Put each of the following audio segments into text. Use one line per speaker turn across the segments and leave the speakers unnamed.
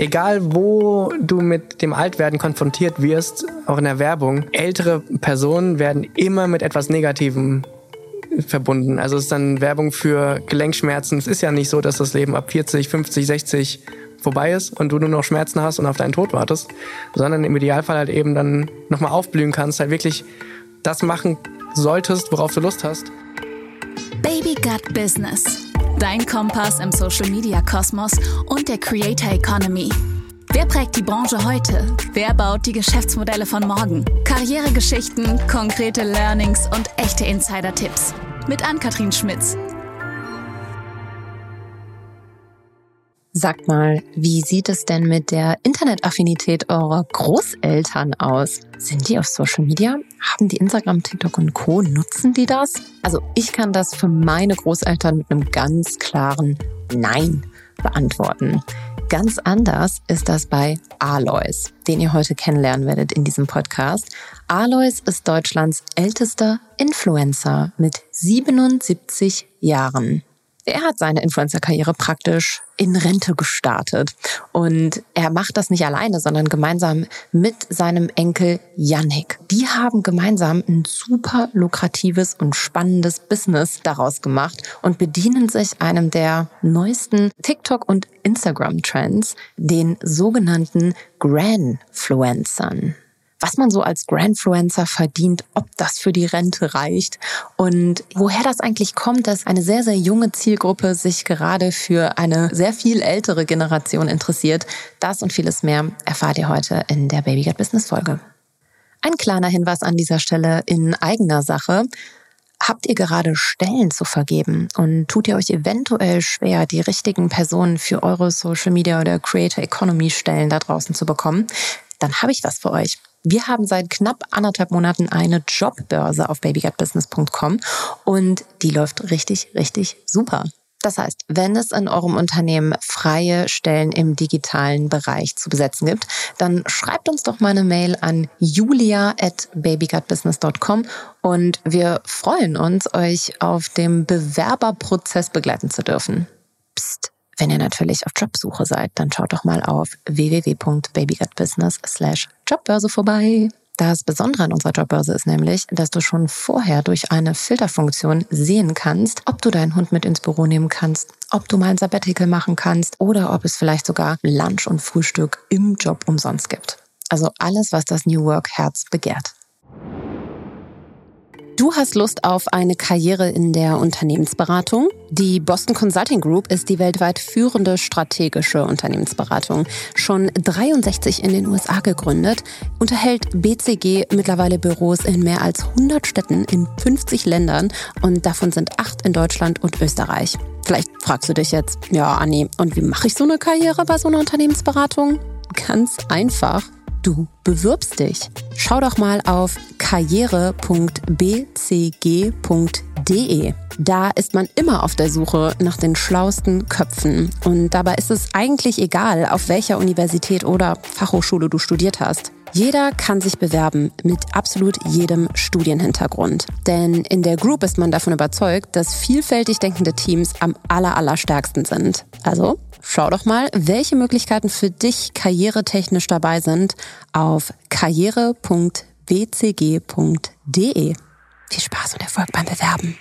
egal wo du mit dem Altwerden konfrontiert wirst, auch in der Werbung, ältere Personen werden immer mit etwas Negativem verbunden. Also es ist dann Werbung für Gelenkschmerzen. Es ist ja nicht so, dass das Leben ab 40, 50, 60 vorbei ist und du nur noch Schmerzen hast und auf deinen Tod wartest, sondern im Idealfall halt eben dann nochmal aufblühen kannst, halt wirklich das machen solltest, worauf du Lust hast.
Baby Gut Business. Dein Kompass im Social Media Kosmos und der Creator Economy. Wer prägt die Branche heute? Wer baut die Geschäftsmodelle von morgen? Karrieregeschichten, konkrete Learnings und echte Insider-Tipps. Mit Ann-Kathrin Schmitz.
Sagt mal, wie sieht es denn mit der Internetaffinität eurer Großeltern aus? Sind die auf Social Media? Haben die Instagram, TikTok und Co? Nutzen die das? Also ich kann das für meine Großeltern mit einem ganz klaren Nein beantworten. Ganz anders ist das bei Alois, den ihr heute kennenlernen werdet in diesem Podcast. Alois ist Deutschlands ältester Influencer mit 77 Jahren. Er hat seine Influencer-Karriere praktisch in Rente gestartet. Und er macht das nicht alleine, sondern gemeinsam mit seinem Enkel Yannick. Die haben gemeinsam ein super lukratives und spannendes Business daraus gemacht und bedienen sich einem der neuesten TikTok- und Instagram-Trends, den sogenannten Granfluencern was man so als Grandfluencer verdient, ob das für die Rente reicht und woher das eigentlich kommt, dass eine sehr, sehr junge Zielgruppe sich gerade für eine sehr viel ältere Generation interessiert. Das und vieles mehr erfahrt ihr heute in der Baby Get Business Folge. Ein kleiner Hinweis an dieser Stelle in eigener Sache. Habt ihr gerade Stellen zu vergeben und tut ihr euch eventuell schwer, die richtigen Personen für eure Social Media oder Creator Economy Stellen da draußen zu bekommen? Dann habe ich was für euch. Wir haben seit knapp anderthalb Monaten eine Jobbörse auf babygutbusiness.com und die läuft richtig, richtig super. Das heißt, wenn es in eurem Unternehmen freie Stellen im digitalen Bereich zu besetzen gibt, dann schreibt uns doch mal eine Mail an julia at babygutbusiness.com und wir freuen uns, euch auf dem Bewerberprozess begleiten zu dürfen. Psst. Wenn ihr natürlich auf Jobsuche seid, dann schaut doch mal auf www.babygutbusiness slash Jobbörse vorbei. Das Besondere an unserer Jobbörse ist nämlich, dass du schon vorher durch eine Filterfunktion sehen kannst, ob du deinen Hund mit ins Büro nehmen kannst, ob du mal ein Sabbatical machen kannst oder ob es vielleicht sogar Lunch und Frühstück im Job umsonst gibt. Also alles, was das New Work Herz begehrt. Du hast Lust auf eine Karriere in der Unternehmensberatung? Die Boston Consulting Group ist die weltweit führende strategische Unternehmensberatung. Schon 63 in den USA gegründet, unterhält BCG mittlerweile Büros in mehr als 100 Städten in 50 Ländern und davon sind acht in Deutschland und Österreich. Vielleicht fragst du dich jetzt, ja, Anni, und wie mache ich so eine Karriere bei so einer Unternehmensberatung? Ganz einfach du bewirbst dich. Schau doch mal auf karriere.bcg.de. Da ist man immer auf der Suche nach den schlausten Köpfen. Und dabei ist es eigentlich egal, auf welcher Universität oder Fachhochschule du studiert hast. Jeder kann sich bewerben mit absolut jedem Studienhintergrund. Denn in der Group ist man davon überzeugt, dass vielfältig denkende Teams am aller, allerstärksten sind. Also schau doch mal, welche Möglichkeiten für dich karrieretechnisch dabei sind auf karriere.bcg.de. Viel Spaß und Erfolg beim Bewerben.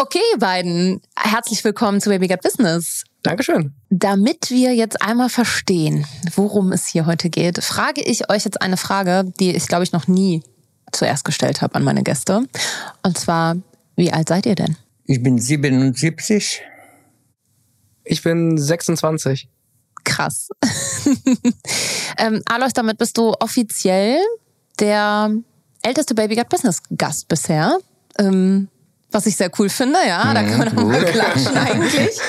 Okay, ihr beiden, herzlich willkommen zu Baby Got Business.
Dankeschön.
Damit wir jetzt einmal verstehen, worum es hier heute geht, frage ich euch jetzt eine Frage, die ich glaube ich noch nie zuerst gestellt habe an meine Gäste. Und zwar, wie alt seid ihr denn?
Ich bin 77.
Ich bin 26.
Krass. ähm, Alois, damit bist du offiziell der älteste Baby Got Business Gast bisher. Ähm, was ich sehr cool finde, ja, da kann man auch mal klatschen eigentlich.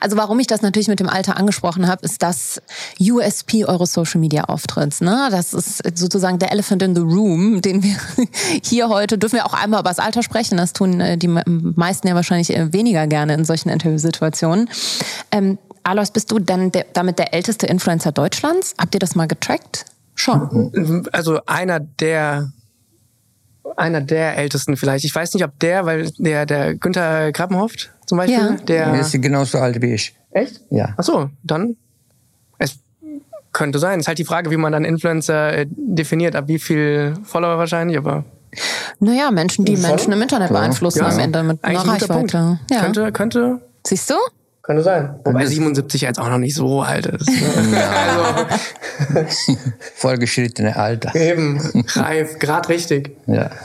Also warum ich das natürlich mit dem Alter angesprochen habe, ist das USP eures Social Media Auftritts. Ne? Das ist sozusagen der Elephant in the Room, den wir hier heute dürfen wir auch einmal über das Alter sprechen. Das tun äh, die meisten ja wahrscheinlich äh, weniger gerne in solchen Interviewsituationen. Ähm, Alois, bist du dann der, damit der älteste Influencer Deutschlands? Habt ihr das mal getrackt?
Schon. Also einer der einer der ältesten vielleicht. Ich weiß nicht, ob der, weil der, der Günther Krappenhoft zum Beispiel.
Ja.
Der,
Er ist genauso alt wie ich.
echt?
Ja.
Ach so, dann. Es könnte sein. Ist halt die Frage, wie man dann Influencer äh, definiert. Ab wie viel Follower wahrscheinlich, aber.
Naja, Menschen, die. Menschen im Internet beeinflussen
Ja,
am Ende mit einer
ein.
Reichweite. Ja.
Könnte, könnte,
Siehst du?
Könnte sein. Wobei
das-
77 jetzt auch noch nicht so alt ist. Ne? also,
Vollgeschrittene Alter.
eben, reif, grad richtig.
Ja.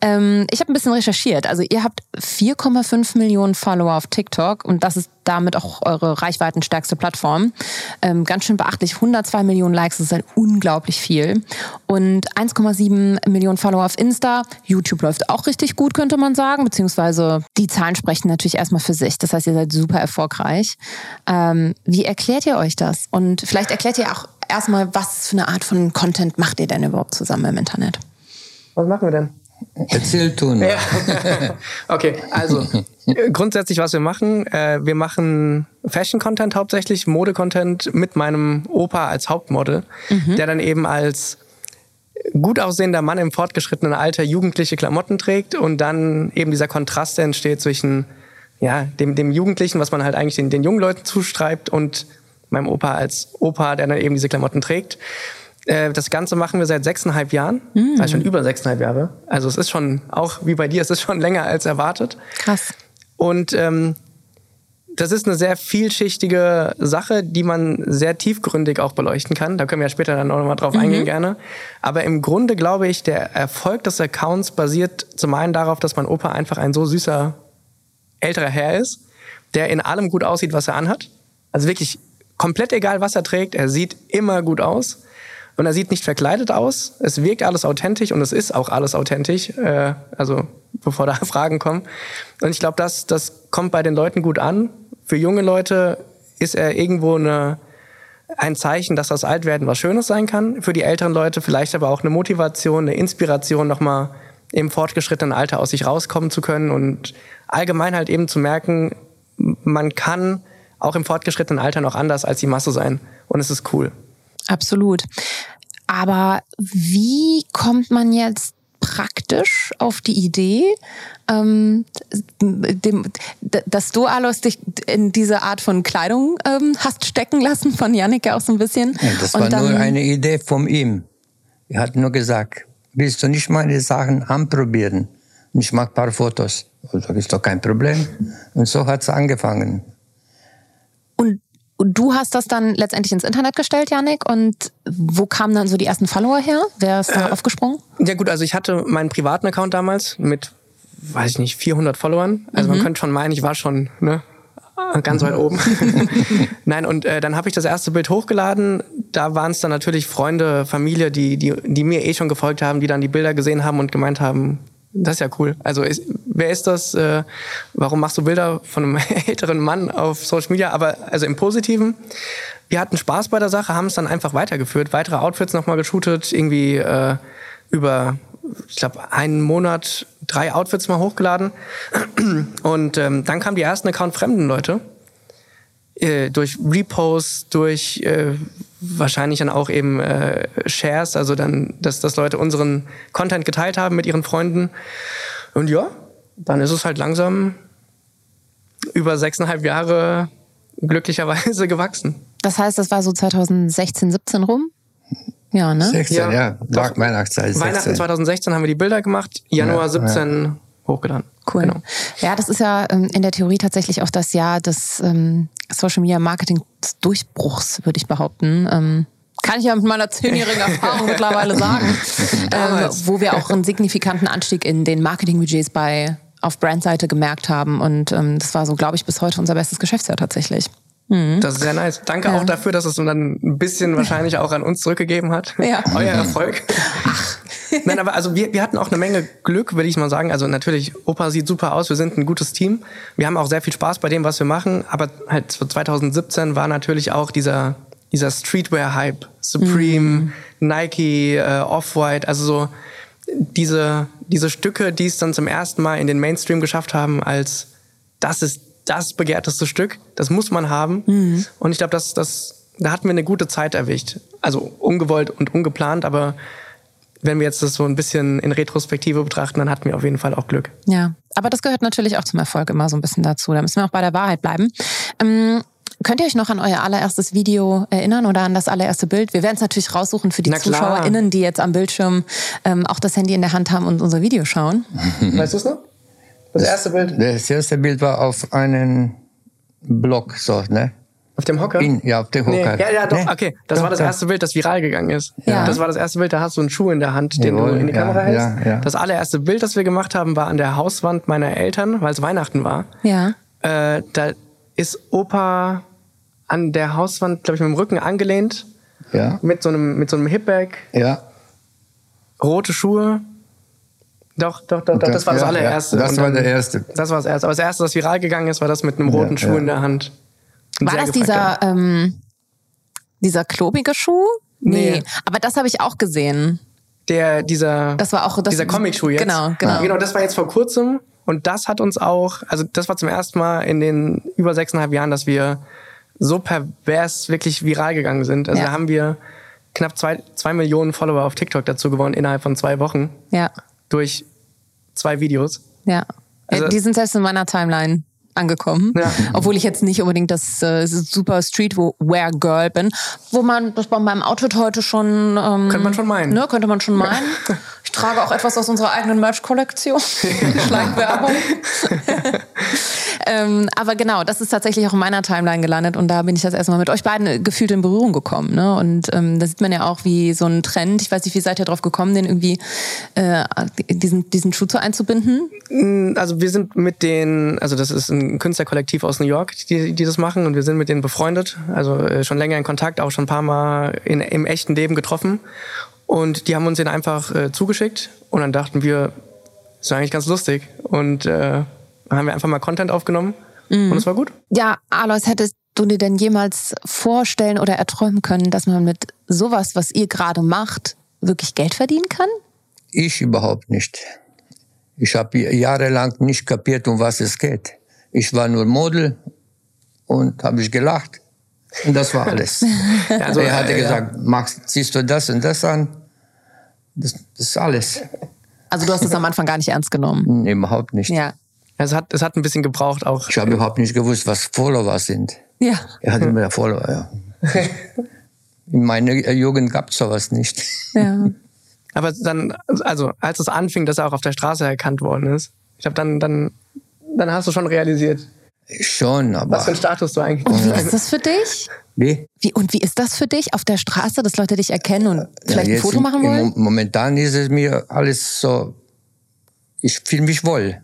Ähm, ich habe ein bisschen recherchiert. Also ihr habt 4,5 Millionen Follower auf TikTok und das ist damit auch eure reichweitenstärkste Plattform. Ähm, ganz schön beachtlich. 102 Millionen Likes, das ist halt unglaublich viel. Und 1,7 Millionen Follower auf Insta. YouTube läuft auch richtig gut, könnte man sagen. Beziehungsweise die Zahlen sprechen natürlich erstmal für sich. Das heißt, ihr seid super erfolgreich. Ähm, wie erklärt ihr euch das? Und vielleicht erklärt ihr auch erstmal, was für eine Art von Content macht ihr denn überhaupt zusammen im Internet?
Was machen wir denn?
Erzähl du nur.
Okay, also äh, grundsätzlich, was wir machen, äh, wir machen Fashion-Content hauptsächlich, Mode-Content mit meinem Opa als Hauptmodel, der dann eben als gut aussehender Mann im fortgeschrittenen Alter jugendliche Klamotten trägt und dann eben dieser Kontrast entsteht zwischen ja, dem, dem Jugendlichen, was man halt eigentlich den, den jungen Leuten zuschreibt und meinem Opa als Opa, der dann eben diese Klamotten trägt. Äh, Das Ganze machen wir seit sechseinhalb Jahren, also schon über sechseinhalb Jahre. Also es ist schon, auch wie bei dir, es ist schon länger als erwartet.
Krass.
Und ähm, das ist eine sehr vielschichtige Sache, die man sehr tiefgründig auch beleuchten kann. Da können wir ja später dann auch nochmal drauf eingehen gerne. Aber im Grunde glaube ich, der Erfolg des Accounts basiert zum einen darauf, dass mein Opa einfach ein so süßer älterer Herr ist, der in allem gut aussieht, was er anhat. Also wirklich komplett egal, was er trägt, er sieht immer gut aus. Und er sieht nicht verkleidet aus. Es wirkt alles authentisch und es ist auch alles authentisch. Äh, also bevor da Fragen kommen. Und ich glaube, das, das kommt bei den Leuten gut an. Für junge Leute ist er irgendwo eine, ein Zeichen, dass das Altwerden was Schönes sein kann. Für die älteren Leute vielleicht aber auch eine Motivation, eine Inspiration, nochmal im fortgeschrittenen Alter aus sich rauskommen zu können und allgemein halt eben zu merken, man kann auch im fortgeschrittenen Alter noch anders als die Masse sein. Und es ist cool.
Absolut. Aber wie kommt man jetzt praktisch auf die Idee, ähm, dem, dass du, Alois, dich in diese Art von Kleidung ähm, hast stecken lassen, von Yannick ja auch so ein bisschen.
Ja, das
Und
war
dann-
nur eine Idee von ihm. Er hat nur gesagt, willst du nicht meine Sachen anprobieren? Und ich mache ein paar Fotos. Und das ist doch kein Problem. Und so hat es angefangen.
Und du hast das dann letztendlich ins Internet gestellt, Yannick. Und wo kamen dann so die ersten Follower her? Wer ist da aufgesprungen?
Ja gut, also ich hatte meinen privaten Account damals mit, weiß ich nicht, 400 Followern. Also man könnte schon meinen, ich war schon ne, ganz weit oben. Nein, und äh, dann habe ich das erste Bild hochgeladen. Da waren es dann natürlich Freunde, Familie, die, die, die mir eh schon gefolgt haben, die dann die Bilder gesehen haben und gemeint haben, das ist ja cool. Also ist, wer ist das? Äh, warum machst du Bilder von einem älteren Mann auf Social Media? Aber also im Positiven. Wir hatten Spaß bei der Sache, haben es dann einfach weitergeführt, weitere Outfits nochmal geshootet, irgendwie äh, über, ich glaube, einen Monat drei Outfits mal hochgeladen. Und ähm, dann kamen die ersten Account fremden Leute äh, durch Reposts, durch äh, wahrscheinlich dann auch eben äh, Shares, also dann, dass, dass Leute unseren Content geteilt haben mit ihren Freunden. Und ja, dann ist es halt langsam über sechseinhalb Jahre glücklicherweise gewachsen.
Das heißt, das war so 2016, 17 rum? Ja, ne?
16,
Ja,
ja. Weihnachtszeit. 16.
Weihnachten 2016 haben wir die Bilder gemacht, Januar
Ja,
17 hochgeladen.
Cool.
Genau.
Ja, das ist ja ähm, in der Theorie tatsächlich auch das Jahr des ähm, Social Media Marketing Durchbruchs, würde ich behaupten. Ähm, kann ich ja mit meiner zehnjährigen Erfahrung mittlerweile sagen, ähm, wo wir auch einen signifikanten Anstieg in den Marketingbudgets bei auf Brandseite gemerkt haben und ähm, das war so, glaube ich, bis heute unser bestes Geschäftsjahr tatsächlich.
Das ist sehr nice. Danke auch dafür, dass es dann ein bisschen wahrscheinlich auch an uns zurückgegeben hat.
Ja.
Euer Erfolg. Nein, aber also wir, wir hatten auch eine Menge Glück, würde ich mal sagen. Also natürlich, Opa sieht super aus, wir sind ein gutes Team. Wir haben auch sehr viel Spaß bei dem, was wir machen. Aber halt so 2017 war natürlich auch dieser, dieser Streetwear-Hype. Supreme, Nike, äh, Off-White, also so diese, diese Stücke, die es dann zum ersten Mal in den Mainstream geschafft haben, als das ist das begehrteste Stück, das muss man haben. Und ich glaube, das, das, da hatten wir eine gute Zeit erwischt. Also ungewollt und ungeplant, aber wenn wir jetzt das so ein bisschen in Retrospektive betrachten, dann hatten wir auf jeden Fall auch Glück.
Ja, aber das gehört natürlich auch zum Erfolg immer so ein bisschen dazu. Da müssen wir auch bei der Wahrheit bleiben. Ähm, Könnt ihr euch noch an euer allererstes Video erinnern oder an das allererste Bild? Wir werden es natürlich raussuchen für die ZuschauerInnen, die jetzt am Bildschirm ähm, auch das Handy in der Hand haben und unser Video schauen.
Weißt du es noch? Das erste Bild?
Das erste Bild war auf einen Block, so, ne?
Auf dem Hocker?
In, ja, auf dem Hocker.
Nee, ja, ja, doch,
Nee,
okay. Das
doch,
war das
doch.
erste Bild, das viral gegangen ist.
Ja.
Das war das erste Bild, da hast du einen Schuh in der Hand, den
Jawohl,
du in die
ja,
Kamera hältst.
ja, ja.
Das allererste Bild, das wir gemacht haben, war an der Hauswand meiner Eltern, weil es Weihnachten war.
Ja.
Äh, da ist Opa an der Hauswand, glaube ich, mit dem Rücken angelehnt,
Ja,
mit so einem, mit so einem Hipbag,
ja.
rote Schuhe. Doch, doch, doch, doch das war das
Ja, ja,
allererste.
das war der erste.
Das war das erste. Aber das erste, das viral gegangen ist, war das mit einem roten
Ja,
Schuh
ja.
in der Hand.
War das dieser, ähm, dieser klobige Schuh?
Nee.
Aber das habe ich auch gesehen.
der dieser
Das war auch das,
dieser Comicschuh jetzt.
Genau, genau.
Genau, das war jetzt vor kurzem und das hat uns auch, also das war zum ersten Mal in den über sechseinhalb Jahren, dass wir so pervers wirklich viral gegangen sind. Also
Ja.
da haben wir knapp zwei, zwei Millionen Follower auf TikTok dazu gewonnen innerhalb von zwei Wochen
Ja,
durch zwei Videos.
ja.
Also-
Äh, die sind selbst in meiner Timeline angekommen.
Ja.
Obwohl ich jetzt nicht unbedingt das äh, super Streetwear-Girl bin. Wo man das bei meinem Outfit heute schon... Ähm,
Könnte man schon meinen.
Ne, könnte man schon meinen. Ich trage auch etwas aus unserer eigenen Merch-Kollektion. Schleichwerbung. ähm, aber genau, das ist tatsächlich auch in meiner Timeline gelandet und da bin ich das erstmal mit euch beiden gefühlt in Berührung gekommen. Ne? Und ähm, da sieht man ja auch, wie so ein Trend, ich weiß nicht, wie seid ihr drauf gekommen, den irgendwie äh, diesen, diesen Schuh zu einzubinden?
Also wir sind mit den, also das ist ein Künstlerkollektiv aus New York, die, die das machen und wir sind mit denen befreundet, also äh, schon länger in Kontakt, auch schon ein paar Mal in, im echten Leben getroffen und die haben uns den einfach äh, zugeschickt und dann dachten wir, ist ja eigentlich ganz lustig und äh, dann haben wir einfach mal Content aufgenommen und es war gut.
Ja, Alois, hättest du dir denn jemals vorstellen oder erträumen können, dass man mit sowas, was ihr gerade macht, wirklich Geld verdienen kann?
Ich überhaupt nicht. Ich habe jahrelang nicht kapiert, um was es geht. Ich war nur Model und habe ich gelacht. Und das war alles.
Also,
er hatte
äh,
gesagt, Max, ziehst du das und das an? Das, das ist alles.
Also du hast es am Anfang gar nicht ernst genommen.
Nee, überhaupt nicht.
Ja.
Es hat, es hat ein bisschen gebraucht auch.
Ich habe überhaupt nicht gewusst, was Follower sind.
Ja.
Er hatte mir Follower, ja. In meiner Jugend gab es sowas nicht.
Ja.
Aber dann, also als es anfing, dass er auch auf der Straße erkannt worden ist, ich glaube, dann, dann, dann hast du schon realisiert,
Schon, aber.
was für einen Status du eigentlich
Und wie ist das für dich?
Wie?
Wie, und wie ist das für dich auf der Straße, dass Leute dich erkennen und vielleicht ein Foto
im-
machen wollen?
Mo- Momentan ist es mir alles so, ich fühle mich wohl.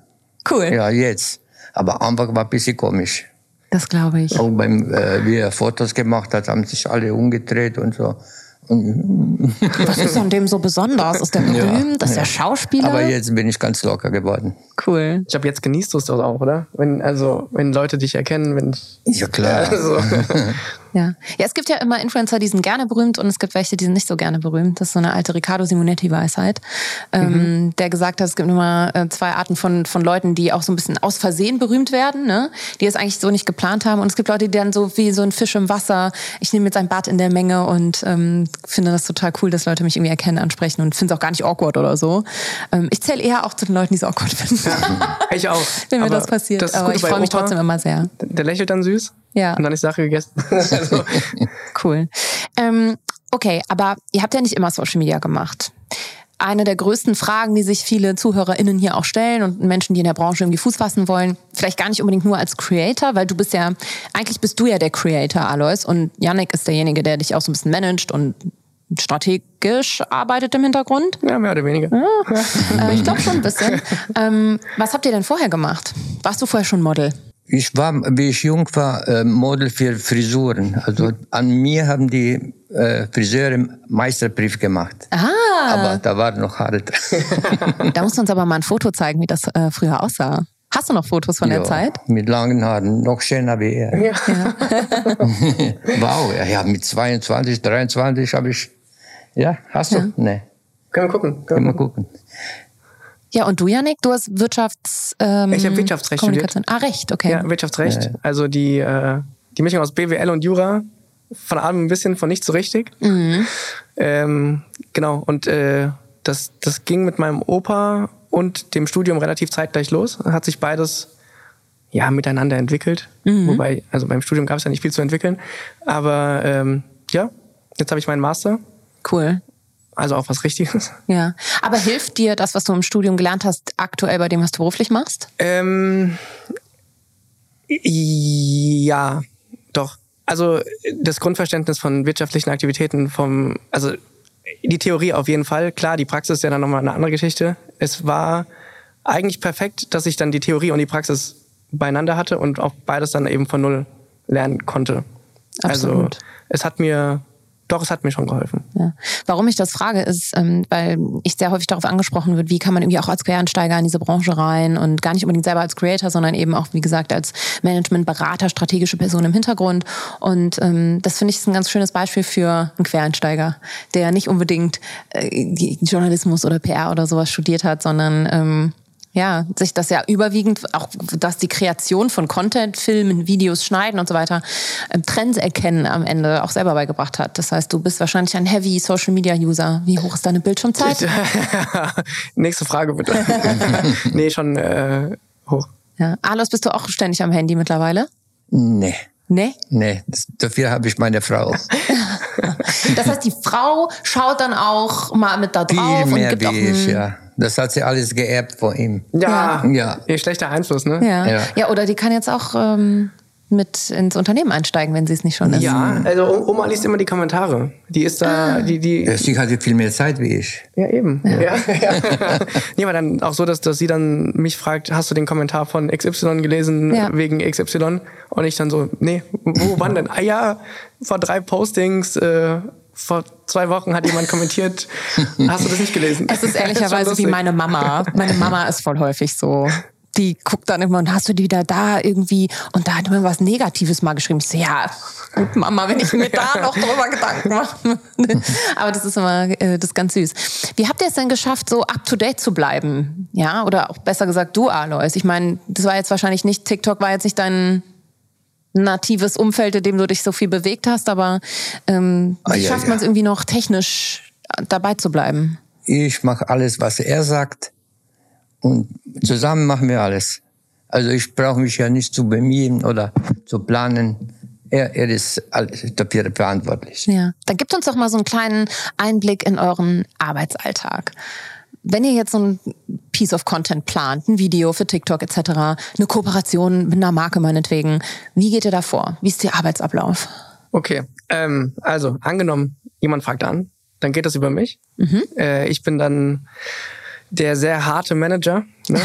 Cool.
Ja, jetzt. Aber Anfang war ein bisschen komisch.
Das glaube ich.
Auch beim, äh, wie er Fotos gemacht hat, haben sich alle umgedreht und so.
Was ist an dem so besonders? Ist der berühmt? Ist der Schauspieler?
aber jetzt bin ich ganz locker geworden.
cool.
Ich glaube, jetzt genießt du es doch auch, oder? Wenn, also, wenn Leute dich erkennen, wenn ich.
Ja, klar.
Also,
Ja. ja, es gibt ja immer Influencer, die sind gerne berühmt und es gibt welche, die sind nicht so gerne berühmt. Das ist so eine alte Riccardo Simonetti-Weisheit, ähm, der gesagt hat, es gibt immer äh, zwei Arten von, von Leuten, die auch so ein bisschen aus Versehen berühmt werden, ne? die es eigentlich so nicht geplant haben. Und es gibt Leute, die dann so wie so ein Fisch im Wasser, ich nehme jetzt ein Bad in der Menge und ähm, finde das total cool, dass Leute mich irgendwie erkennen, ansprechen und finde es auch gar nicht awkward oder so. Ähm, ich zähle eher auch zu den Leuten, die es awkward finden,
ich auch.
wenn mir das passiert.
das
Aber ich freue mich trotzdem immer sehr.
Der lächelt dann süß.
Ja.
Und dann ist Sache gegessen. also,
Cool. Ähm, okay, aber ihr habt ja nicht immer Social Media gemacht. Eine der größten Fragen, die sich viele ZuhörerInnen hier auch stellen und Menschen, die in der Branche irgendwie Fuß fassen wollen, vielleicht gar nicht unbedingt nur als Creator, weil du bist ja, eigentlich bist du ja der Creator, Alois, und Yannick ist derjenige, der dich auch so ein bisschen managt und strategisch arbeitet im Hintergrund.
ja, mehr oder weniger.
Äh, ich glaube schon ein bisschen. ähm, was habt ihr denn vorher gemacht? Warst du vorher schon Model?
Ich war, wie ich jung war, äh, Model für Frisuren. Also an mir haben die äh, Friseure Meisterbrief gemacht.
Ah,
Aber da war noch Haare dran.
da musst du uns aber mal ein Foto zeigen, wie das äh, früher aussah. Hast du noch Fotos von der
Ja,
Zeit?
Mit langen Haaren, noch schöner wie er.
Ja.
wow, ja, ja, mit 22, 23 habe ich. Ja, hast du? Nee,
Können wir gucken. Können
können
wir
wir
gucken.
gucken.
Ja, und du, Janik, du hast Wirtschafts... Ähm,
Ich hab Wirtschaftsrecht
Kommunikation. Ah, Recht, okay.
Ja, Wirtschaftsrecht. Also die, äh, die Mischung aus BWL und Jura. Von allem ein bisschen, von nicht so richtig.
Mhm.
Ähm, genau. Und äh, das, das ging mit meinem Opa und dem Studium relativ zeitgleich los. Hat sich beides ja miteinander entwickelt. Mhm. Wobei, also beim Studium gab es ja nicht viel zu entwickeln. Aber ähm, ja, jetzt habe ich meinen Master.
Cool.
Also auch was Richtiges.
Ja. Aber hilft dir das, was du im Studium gelernt hast, aktuell bei dem, was du beruflich machst?
Ähm, ja, doch. Also das Grundverständnis von wirtschaftlichen Aktivitäten vom, also die Theorie auf jeden Fall. Klar, die Praxis ist ja dann nochmal eine andere Geschichte. Es war eigentlich perfekt, dass ich dann die Theorie und die Praxis beieinander hatte und auch beides dann eben von null lernen konnte. Also, Absolut. Also es hat mir doch, es hat mir schon geholfen.
Ja. Warum ich das frage, ist, ähm, weil ich sehr häufig darauf angesprochen wird, wie kann man irgendwie auch als Quereinsteiger in diese Branche rein und gar nicht unbedingt selber als Creator, sondern eben auch, wie gesagt, als Managementberater, strategische Person im Hintergrund. Und ähm, das finde ich ist ein ganz schönes Beispiel für einen Quereinsteiger, der nicht unbedingt äh, Journalismus oder PR oder sowas studiert hat, sondern ähm, ja, sich das ja überwiegend, auch dass die Kreation von Content, Filmen, Videos, Schneiden und so weiter, ähm, Trends erkennen am Ende auch selber beigebracht hat. Das heißt, du bist wahrscheinlich ein Heavy Social Media User. Wie hoch ist deine Bildschirmzeit?
Nächste Frage bitte. nee, schon äh, hoch.
Ja. Alois, bist du auch ständig am Handy mittlerweile?
Nee.
Nee?
Nee, das, dafür habe ich meine Frau.
das heißt, die Frau schaut dann auch mal mit da drauf
Viel mehr
und gibt
wie
auch
ich, ja. Das hat sie alles geerbt von ihm.
Ja,
Ja.
ja. schlechter Einfluss, ne?
Ja.
Ja.
ja. oder die kann jetzt auch ähm, mit ins Unternehmen einsteigen, wenn sie es nicht schon ist.
Ja, also Oma liest immer die Kommentare. Die ist da, die, die.
Ja, Sie hatte viel mehr Zeit wie ich.
Ja, eben. Ja. Ja. nee, aber dann auch so, dass, dass sie dann mich fragt, hast du den Kommentar von XY gelesen
Ja.
wegen XY? Und ich dann so, nee, wo, wann denn? Ah ja, vor drei Postings, äh, vor zwei Wochen hat jemand kommentiert, hast du das nicht gelesen?
Es ist ehrlicherweise wie meine Mama. Meine Mama ist voll häufig so. Die guckt dann immer und hast du die wieder da irgendwie und da hat immer was Negatives mal geschrieben. Ich so, ja, gut, Mama, wenn ich mir da noch drüber Gedanken mache. Aber das ist immer, äh, das ist ganz süß. Wie habt ihr es denn geschafft, so up to date zu bleiben? Ja, oder auch besser gesagt, du, Alois. Ich meine, das war jetzt wahrscheinlich nicht, TikTok war jetzt nicht dein natives Umfeld, in dem du dich so viel bewegt hast, aber ähm, wie
Ah, ja,
schafft man es irgendwie noch technisch dabei zu bleiben?
Ich mache alles, was er sagt. Und zusammen machen wir alles. Also ich brauche mich ja nicht zu bemühen oder zu planen. Er, er ist alles dafür verantwortlich.
Ja, dann gibt uns doch mal so einen kleinen Einblick in euren Arbeitsalltag. Wenn ihr jetzt so ein Piece of Content plant, ein Video für TikTok etc., eine Kooperation mit einer Marke meinetwegen, wie geht ihr da vor? Wie ist der Arbeitsablauf?
Okay, ähm, also angenommen, jemand fragt an, dann geht das über mich. Äh, ich bin dann der sehr harte Manager. Ne?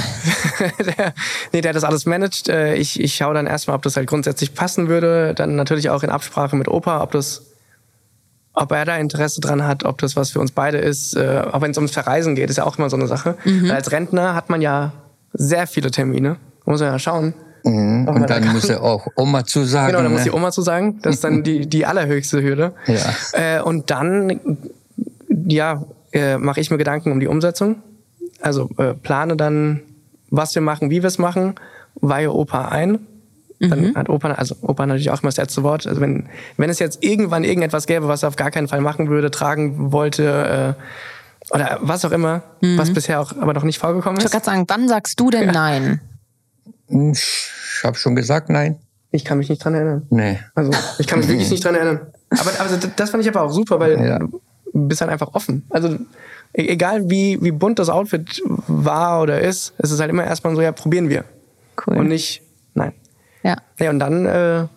der, nee, der das alles managt. Äh, ich, ich schaue dann erstmal, ob das halt grundsätzlich passen würde. Dann natürlich auch in Absprache mit Opa, ob das ob er da Interesse dran hat, ob das was für uns beide ist, äh, auch wenn es ums Verreisen geht, ist ja auch immer so eine Sache. Weil als Rentner hat man ja sehr viele Termine. Muss man ja schauen.
Mhm. Und
da
dann
kann.
muss er auch Oma zusagen.
Genau, dann muss
ne?
die Oma zu sagen. Das ist dann die, die allerhöchste Hürde.
Ja.
Äh, und dann, ja, äh, mache ich mir Gedanken um die Umsetzung. Also äh, plane dann, was wir machen, wie wir es machen, weihe Opa ein. Dann hat Opa, also Opa natürlich auch immer das letzte Wort. Also wenn, wenn es jetzt irgendwann irgendetwas gäbe, was er auf gar keinen Fall machen würde, tragen wollte, äh, oder was auch immer, was bisher auch aber noch nicht vorgekommen
Ich
ist.
wollte gerade sagen, wann sagst du denn nein?
Ich habe schon gesagt, nein.
Ich kann mich nicht dran erinnern.
Nee.
Also ich kann mich wirklich nicht dran erinnern. Aber also, das fand ich aber auch super, weil
Ja.
du bist halt einfach offen. Also e- egal wie, wie bunt das Outfit war oder ist, es ist halt immer erstmal so, ja, probieren wir.
Cool.
Und nicht.
Ja.
Ja, und dann, äh,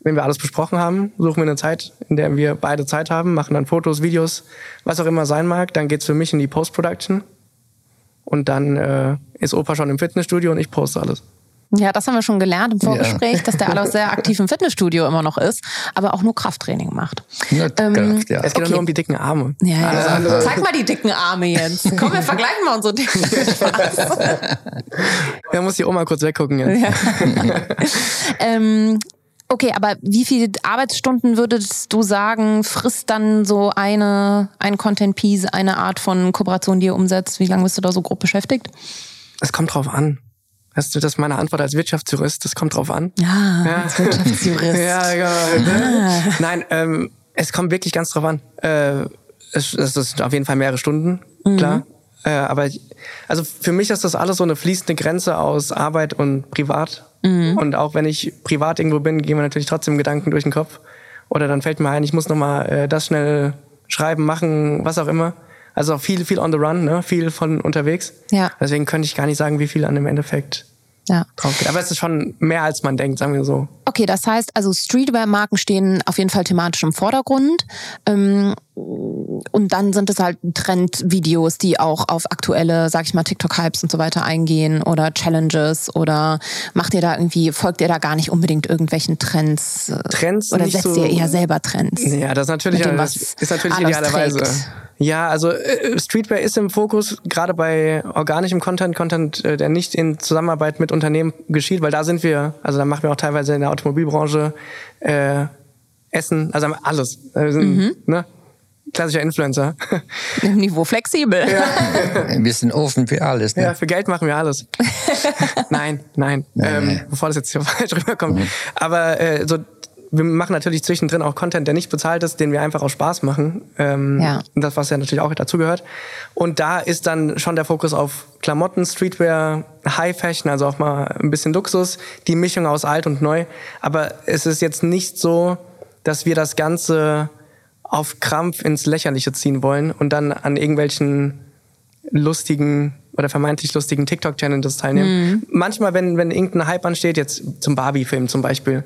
wenn wir alles besprochen haben, suchen wir eine Zeit, in der wir beide Zeit haben, machen dann Fotos, Videos, was auch immer sein mag. Dann geht's für mich in die Post-Production. Und dann äh, ist Opa schon im Fitnessstudio und ich poste alles.
Ja, das haben wir schon gelernt im Vorgespräch, dass der Alois sehr aktiv im Fitnessstudio immer noch ist, aber auch nur Krafttraining macht.
Nur
Ähm,
Kraft, ja.
Es geht doch
Okay.
nur um die dicken Arme.
Ja, ja.
Alles andere-
Zeig mal die dicken Arme jetzt. Komm, wir vergleichen mal unsere dicken. Spaß.
Da muss die Oma kurz weggucken jetzt.
Ja. ähm, okay, aber wie viele Arbeitsstunden würdest du sagen, frisst dann so eine, ein Content Piece, eine Art von Kooperation, die ihr umsetzt? Wie lange bist du da so grob beschäftigt?
Es kommt drauf an. Weißt du, das ist meine Antwort als Wirtschaftsjurist, das kommt drauf an.
Ja,
Ja.
als Wirtschaftsjurist.
Ja, ja. Nein, ähm, es kommt wirklich ganz drauf an. Äh, es, es ist auf jeden Fall mehrere Stunden. klar. Äh, aber ich, also für mich ist das alles so eine fließende Grenze aus Arbeit und Privat. Und auch wenn ich privat irgendwo bin, gehen mir natürlich trotzdem Gedanken durch den Kopf. Oder dann fällt mir ein, ich muss nochmal äh, das schnell schreiben, machen, was auch immer. Also viel, viel on the run, ne? viel von unterwegs.
Ja.
Deswegen könnte ich gar nicht sagen, wie viel an dem Endeffekt
Ja.
drauf geht. Aber es ist schon mehr, als man denkt, sagen wir so.
Okay, das heißt, also Streetwear-Marken stehen auf jeden Fall thematisch im Vordergrund. Ähm, und dann sind es halt Trendvideos, die auch auf aktuelle, sag ich mal, TikTok-Hypes und so weiter eingehen oder Challenges oder macht ihr da irgendwie, folgt ihr da gar nicht unbedingt irgendwelchen Trends? äh,
Trends
Oder setzt
so-
ihr eher selber Trends?
Ja, das ist natürlich,
dem, was
ist natürlich idealerweise.
trägt.
Ja, also äh, Streetwear ist im Fokus, gerade bei organischem Content, Content, äh, der nicht in Zusammenarbeit mit Unternehmen geschieht, weil da sind wir, also da machen wir auch teilweise in der Automobilbranche äh, Essen, also wir alles. Wir sind,
Mhm.
ne? Klassischer Influencer.
Im Niveau flexibel.
Ein bisschen offen für alles. Ne?
Ja, für Geld machen wir alles. nein, nein. ähm,
nee.
Bevor das jetzt hier falsch rüberkommt. Aber äh, so, wir machen natürlich zwischendrin auch Content, der nicht bezahlt ist, den wir einfach aus Spaß machen. Ähm,
Ja.
Das, was ja natürlich auch dazugehört. Und da ist dann schon der Fokus auf Klamotten, Streetwear, High Fashion, also auch mal ein bisschen Luxus, die Mischung aus alt und neu. Aber es ist jetzt nicht so, dass wir das Ganze auf Krampf ins Lächerliche ziehen wollen und dann an irgendwelchen lustigen oder vermeintlich lustigen TikTok-Challenges teilnehmen. Manchmal, wenn, wenn irgendein Hype ansteht, jetzt zum Barbie-Film zum Beispiel,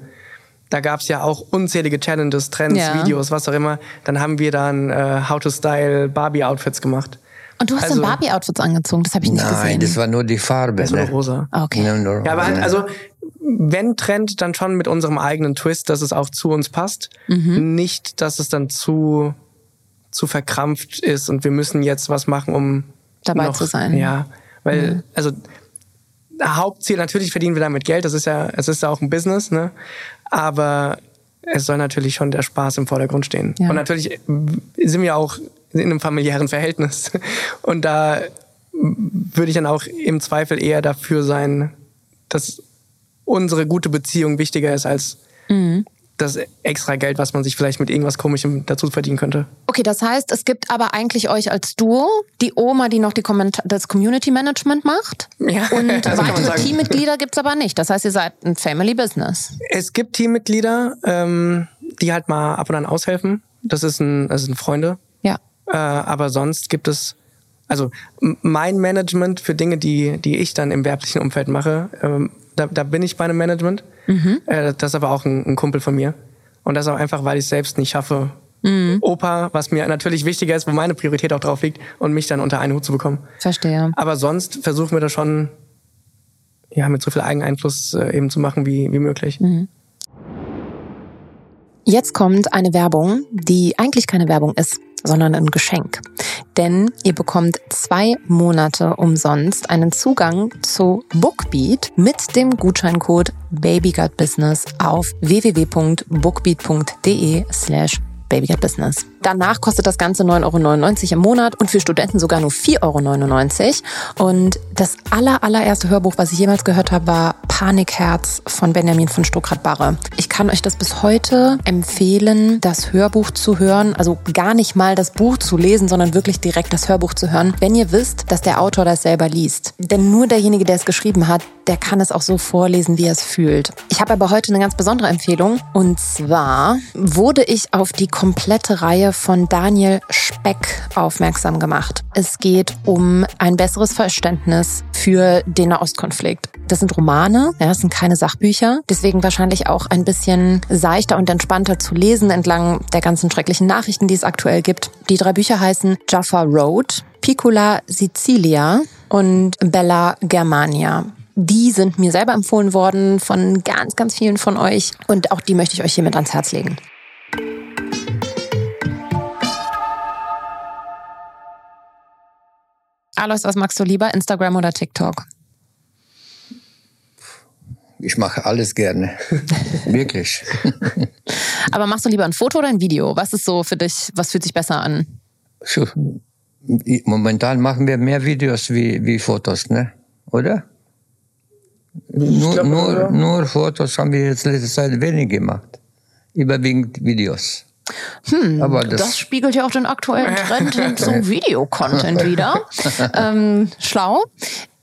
da gab's ja auch unzählige Challenges, Trends,
Ja.
Videos, was auch immer. Dann haben wir dann äh, How to Style Barbie-Outfits gemacht.
Und du hast
Also-
dann Barbie-Outfits angezogen, das habe ich nicht
Nein,
gesehen.
das war nur die Farbe.
Das war
ne?
rosa.
Okay.
Ja, nur-
Ja, aber halt, also, wenn Trend, dann schon mit unserem eigenen Twist, dass es auch zu uns passt.
Mhm.
Nicht, dass es dann zu, zu verkrampft ist und wir müssen jetzt was machen, um
Dabei
noch,
zu sein. Mhm.
Ja, weil, also, Hauptziel, natürlich verdienen wir damit Geld, das ist ja, es ist ja auch ein Business, ne? Aber es soll natürlich schon der Spaß im Vordergrund stehen.
Ja.
Und natürlich sind wir auch in einem familiären Verhältnis. Und da würde ich dann auch im Zweifel eher dafür sein, dass unsere gute Beziehung wichtiger ist als
Mhm.
Das extra Geld, was man sich vielleicht mit irgendwas Komischem dazu verdienen könnte.
Okay, das heißt, es gibt aber eigentlich euch als Duo die Oma, die noch die Kommentar das Community Management macht.
Ja,
Und
also
weitere. Teammitglieder gibt's aber nicht. Das heißt, ihr seid ein Family Business.
Es gibt Teammitglieder, ähm, die halt mal ab und an aushelfen. Das ist ein, das sind Freunde.
Ja.
Äh, aber sonst gibt es, also mein Management für Dinge, die, die ich dann im werblichen Umfeld mache, ähm, da, da bin ich bei einem Management. Äh, das ist aber auch ein, ein Kumpel von mir. Und das auch einfach, weil ich es selbst nicht schaffe. Opa, was mir natürlich wichtiger ist, wo meine Priorität auch drauf liegt, und mich dann unter einen Hut zu bekommen.
Verstehe.
Aber sonst versuchen wir das schon ja, mit so viel Eigeneinfluss äh, eben zu machen wie, wie möglich.
Jetzt kommt eine Werbung, die eigentlich keine Werbung ist, sondern ein Geschenk. Denn ihr bekommt zwei Monate umsonst einen Zugang zu Bookbeat mit dem Gutscheincode BabyGutBusiness auf www.bookbeat.de slash BabyGutBusiness. Danach kostet das Ganze 9,99 Euro im Monat und für Studenten sogar nur 4,99 Euro. Und das aller, allererste Hörbuch, was ich jemals gehört habe, war Panikherz von Benjamin von Stuckrad-Barre. Ich kann euch das bis heute empfehlen, das Hörbuch zu hören. Also gar nicht mal das Buch zu lesen, sondern wirklich direkt das Hörbuch zu hören, wenn ihr wisst, dass der Autor das selber liest. Denn nur derjenige, der es geschrieben hat, der kann es auch so vorlesen, wie er es fühlt. Ich habe aber heute eine ganz besondere Empfehlung. Und zwar wurde ich auf die komplette Reihe von Daniel Speck aufmerksam gemacht. Es geht um ein besseres Verständnis für den Nahostkonflikt. Das sind Romane, ja, das sind keine Sachbücher. Deswegen wahrscheinlich auch ein bisschen seichter und entspannter zu lesen entlang der ganzen schrecklichen Nachrichten, die es aktuell gibt. Die drei Bücher heißen Jaffa Road, Piccola Sicilia und Bella Germania. Die sind mir selber empfohlen worden von ganz, ganz vielen von euch. Und auch die möchte ich euch hiermit ans Herz legen. Alois, was magst du lieber, Instagram oder TikTok?
Ich mache alles gerne. Wirklich.
Aber machst du lieber ein Foto oder ein Video? Was ist so für dich, was fühlt sich besser an?
Momentan machen wir mehr Videos wie, wie Fotos, ne? Oder? Nur,
glaub,
nur, nur Fotos haben wir jetzt letzte Zeit wenig gemacht. Überwiegend Videos.
Hm, Aber das, das, spiegelt ja auch den aktuellen Trend hin zu Videocontent wieder. ähm, schlau.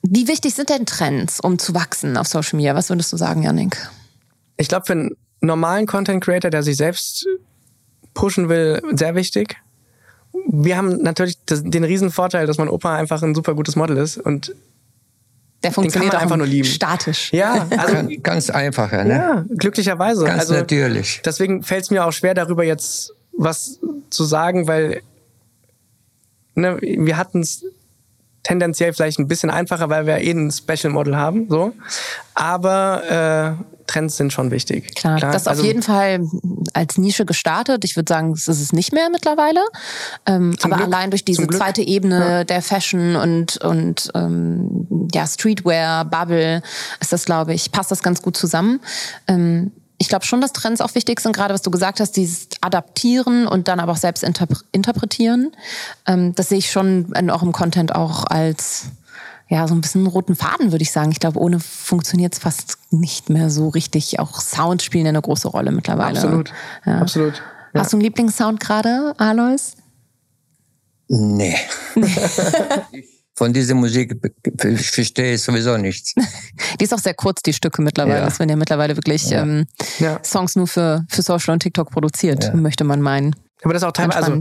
Wie wichtig sind denn Trends, um zu wachsen auf Social Media? Was würdest du sagen, Janik?
Ich glaube, für einen normalen Content Creator, der sich selbst pushen will, sehr wichtig. Wir haben natürlich den riesen Vorteil, dass mein Opa einfach ein super gutes Model ist und
der funktioniert einfach nur lieben. Statisch.
Ja,
also ganz einfacher, ne?
Ja, glücklicherweise.
Ganz
also,
natürlich.
Deswegen fällt es mir auch schwer, darüber jetzt was zu sagen, weil ne, wir hatten es tendenziell vielleicht ein bisschen einfacher, weil wir eh ein Special Model haben, so. Aber äh, Trends sind schon wichtig.
Klar, Klar das ist also, auf jeden Fall als Nische gestartet. Ich würde sagen, es ist es nicht mehr mittlerweile. Ähm, aber Glück, allein durch diese zweite Ebene ja. der Fashion und, und ähm, ja, Streetwear, Bubble, ist das, glaube ich, passt das ganz gut zusammen. Ähm, ich glaube schon, dass Trends auch wichtig sind, gerade was du gesagt hast, dieses Adaptieren und dann aber auch selbst interpretieren. Ähm, das sehe ich schon in eurem Content auch als ja, so ein bisschen einen roten Faden, würde ich sagen. Ich glaube, ohne funktioniert es fast nicht mehr so richtig. Auch Sound spielen eine große Rolle mittlerweile.
Absolut. Ja. Absolut.
Ja. Hast du einen Lieblingssound gerade, Alois?
Nee. nee. Von dieser Musik verstehe ich sowieso nichts.
die ist auch sehr kurz, die Stücke mittlerweile. Ja. Das werden ja mittlerweile wirklich ja. Ähm, ja. Songs nur für, für Social und TikTok produziert, möchte man meinen.
Aber das ist auch teilweise, also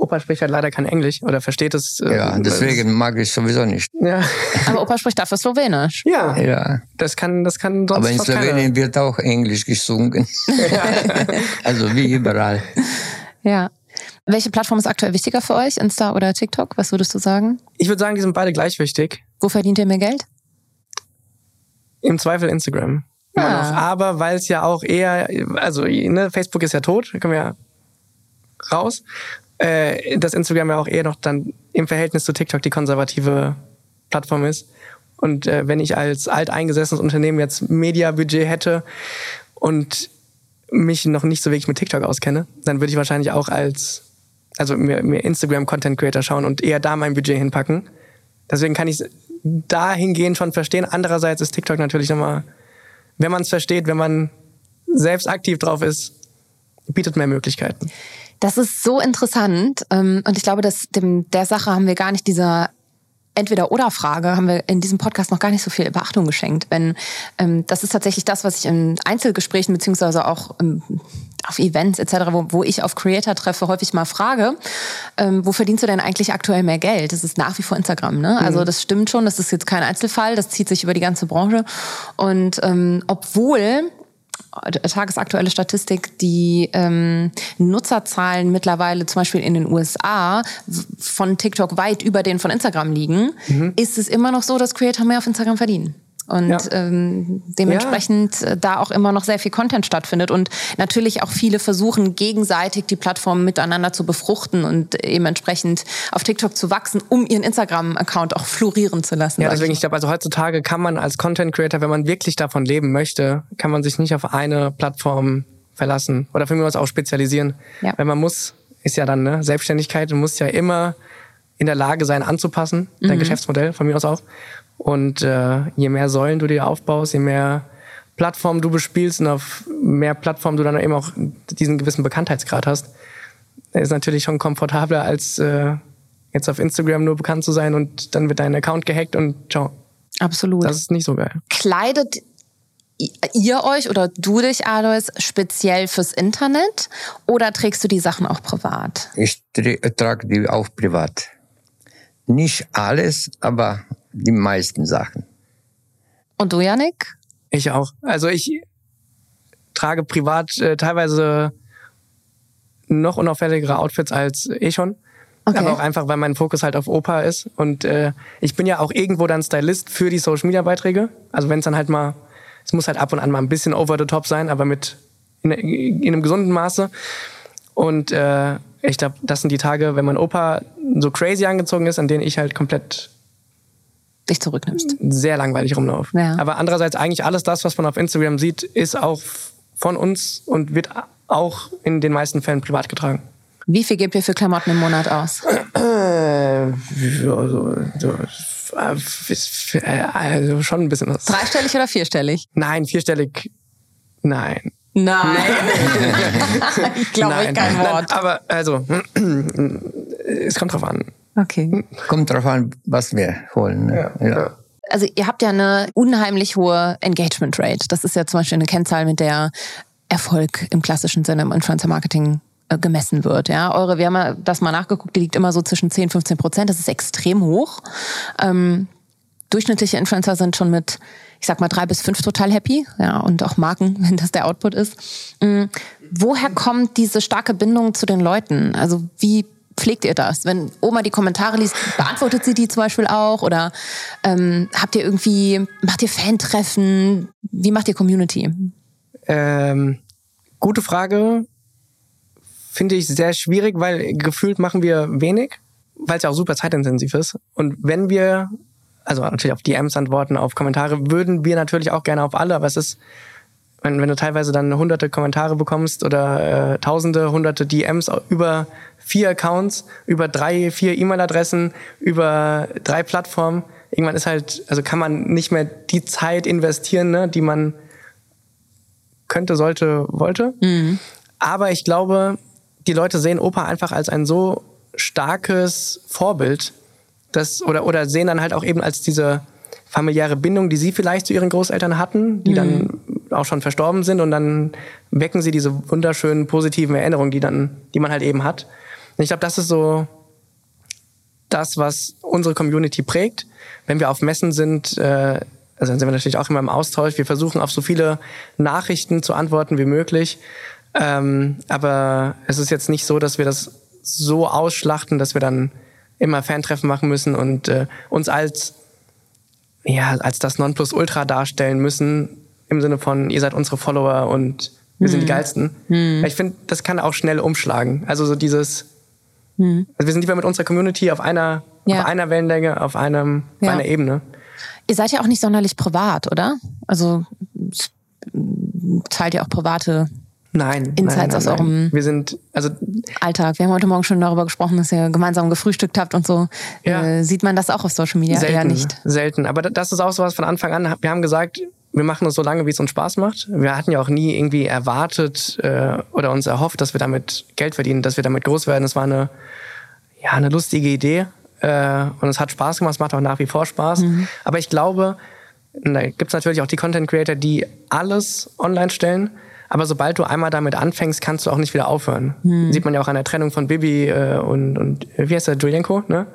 Opa spricht halt leider kein Englisch oder versteht es.
Äh, ja, deswegen mag ich sowieso nicht. Ja.
Aber Opa spricht dafür Slowenisch.
Ja. ja. Das kann, das kann sonst
Aber in Slowenien keiner. wird auch Englisch gesungen. Ja. also wie überall.
Ja. Welche Plattform ist aktuell wichtiger für euch? Insta oder TikTok? Was würdest du sagen?
Ich würde sagen, die sind beide gleich wichtig.
Wo verdient ihr mehr Geld?
Im Zweifel Instagram. Ah. Aber weil es ja auch eher, also ne, Facebook ist ja tot, da können wir ja raus äh, dass Instagram ja auch eher noch dann im Verhältnis zu TikTok die konservative Plattform ist. Und äh, wenn ich als alteingesessenes Unternehmen jetzt Mediabudget hätte und mich noch nicht so wirklich mit TikTok auskenne, dann würde ich wahrscheinlich auch als, also mir, mir Instagram-Content Creator schauen und eher da mein Budget hinpacken. Deswegen kann ich es dahingehend schon verstehen. Andererseits ist TikTok natürlich nochmal, wenn man es versteht, wenn man selbst aktiv drauf ist, bietet mehr Möglichkeiten.
Das ist so interessant. Ähm, und ich glaube, dass dem, der Sache haben wir gar nicht dieser Entweder-Oder-Frage haben wir in diesem Podcast noch gar nicht so viel Beachtung geschenkt. Wenn ähm, das ist tatsächlich das, was ich in Einzelgesprächen beziehungsweise auch ähm, auf Events etc., wo, wo ich auf Creator treffe, häufig mal frage, ähm, wo verdienst du denn eigentlich aktuell mehr Geld? Das ist nach wie vor Instagram, ne? Also mhm. das stimmt schon, das ist jetzt kein Einzelfall, das zieht sich über die ganze Branche. Und ähm, obwohl tagesaktuelle Statistik, die ähm, Nutzerzahlen mittlerweile zum Beispiel in den USA von TikTok weit über den von Instagram liegen, mhm. ist es immer noch so, dass Creator mehr auf Instagram verdienen und ja. ähm, dementsprechend ja. Äh, da auch immer noch sehr viel Content stattfindet und natürlich auch viele versuchen gegenseitig die Plattformen miteinander zu befruchten und eben entsprechend auf TikTok zu wachsen, um ihren Instagram-Account auch florieren zu lassen.
Ja, deswegen ich glaube, also heutzutage kann man als Content Creator, wenn man wirklich davon leben möchte, kann man sich nicht auf eine Plattform verlassen oder für mich was auch spezialisieren, ja. weil man muss ist ja dann ne Selbstständigkeit, du musst ja immer in der Lage sein anzupassen, dein mhm. Geschäftsmodell von mir aus auch. Und äh, je mehr Säulen du dir aufbaust, je mehr Plattformen du bespielst und auf mehr Plattformen du dann eben auch diesen gewissen Bekanntheitsgrad hast, ist natürlich schon komfortabler, als äh, jetzt auf Instagram nur bekannt zu sein und dann wird dein Account gehackt und ciao.
Absolut.
Das ist nicht so geil.
Kleidet ihr euch oder du dich, Alois, speziell fürs Internet oder trägst du die Sachen auch privat?
Ich trage die auch privat. Nicht alles, aber die meisten Sachen.
Und du, Janik?
Ich auch. Also ich trage privat äh, teilweise noch unauffälligere Outfits als eh schon. Okay. Aber auch einfach, weil mein Fokus halt auf Opa ist. Und äh, ich bin ja auch irgendwo dann Stylist für die Social Media Beiträge. Also wenn es dann halt mal, es muss halt ab und an mal ein bisschen over the top sein, aber mit in, in einem gesunden Maße. Und äh, ich glaube, das sind die Tage, wenn mein Opa so crazy angezogen ist, an denen ich halt komplett
dich zurücknimmst.
Sehr langweilig rumlaufen. Ja. Aber andererseits eigentlich alles das, was man auf Instagram sieht, ist auch von uns und wird auch in den meisten Fällen privat getragen.
Wie viel gebt ihr für Klamotten im Monat aus?
Äh, so, so, also schon ein bisschen was.
Dreistellig oder vierstellig?
Nein, vierstellig. Nein.
Nein. ich glaube
Nein,
kein
nein,
Wort.
aber also, es kommt drauf an.
Okay.
Kommt drauf an, was wir holen. Ne? Ja.
Also ihr habt ja eine unheimlich hohe Engagement Rate. Das ist ja zum Beispiel eine Kennzahl, mit der Erfolg im klassischen Sinne im Influencer Marketing äh, gemessen wird. Ja, eure, wir haben ja das mal nachgeguckt, die liegt immer so zwischen 10, 15 Prozent. Das ist extrem hoch. Ähm, durchschnittliche Influencer sind schon mit, ich sag mal, drei bis fünf total happy. Ja, und auch Marken, wenn das der Output ist. Mhm. Woher kommt diese starke Bindung zu den Leuten? Also wie pflegt ihr das? Wenn Oma die Kommentare liest, beantwortet sie die zum Beispiel auch? Oder ähm, habt ihr irgendwie, macht ihr Fan-Treffen? Wie macht ihr Community?
Ähm, gute Frage. Finde ich sehr schwierig, weil gefühlt machen wir wenig, weil es ja auch super zeitintensiv ist. Und wenn wir, also natürlich auf DMs antworten, auf Kommentare, würden wir natürlich auch gerne auf alle, aber es ist, wenn, wenn du teilweise dann hunderte Kommentare bekommst oder äh, tausende, hunderte DMs über vier Accounts, über drei, vier E-Mail-Adressen, über drei Plattformen, irgendwann ist halt, also kann man nicht mehr die Zeit investieren, ne, die man könnte, sollte, wollte. Aber ich glaube, die Leute sehen Opa einfach als ein so starkes Vorbild, dass, oder, oder sehen dann halt auch eben als diese familiäre Bindung, die sie vielleicht zu ihren Großeltern hatten, die dann auch schon verstorben sind und dann wecken sie diese wunderschönen positiven Erinnerungen, die dann, die man halt eben hat. Und ich glaube, das ist so das, was unsere Community prägt. Wenn wir auf Messen sind, äh, also dann sind wir natürlich auch immer im Austausch. Wir versuchen auf so viele Nachrichten zu antworten wie möglich. Ähm, aber es ist jetzt nicht so, dass wir das so ausschlachten, dass wir dann immer Fantreffen machen müssen und äh, uns als ja als das Nonplusultra darstellen müssen im Sinne von ihr seid unsere Follower und wir sind die geilsten. Ich finde, das kann auch schnell umschlagen. Also so dieses also wir sind lieber mit unserer Community auf einer
Ja.
auf einer Wellenlänge, auf einem auf
Ja.
einer Ebene.
Ihr seid ja auch nicht sonderlich privat, oder? Also teilt ihr auch private
Nein.
Insights
nein, nein,
aus eurem-
Wir sind also
Alltag. Wir haben heute Morgen schon darüber gesprochen, dass ihr gemeinsam gefrühstückt habt und so.
Ja.
Äh, sieht man das auch auf Social Media?
selten,
Eher nicht.
selten. Aber da- das ist auch sowas von Anfang an. Wir haben gesagt, wir machen das so lange, wie es uns Spaß macht. Wir hatten ja auch nie irgendwie erwartet äh, oder uns erhofft, dass wir damit Geld verdienen, dass wir damit groß werden. Es war eine, ja, eine lustige Idee äh, und es hat Spaß gemacht. Es macht auch nach wie vor Spaß. Aber ich glaube, da gibt's natürlich auch die Content Creator, die alles online stellen. Aber sobald du einmal damit anfängst, kannst du auch nicht wieder aufhören. Sieht man ja auch an der Trennung von Bibi äh, und, und wie heißt der, Julienko, ne?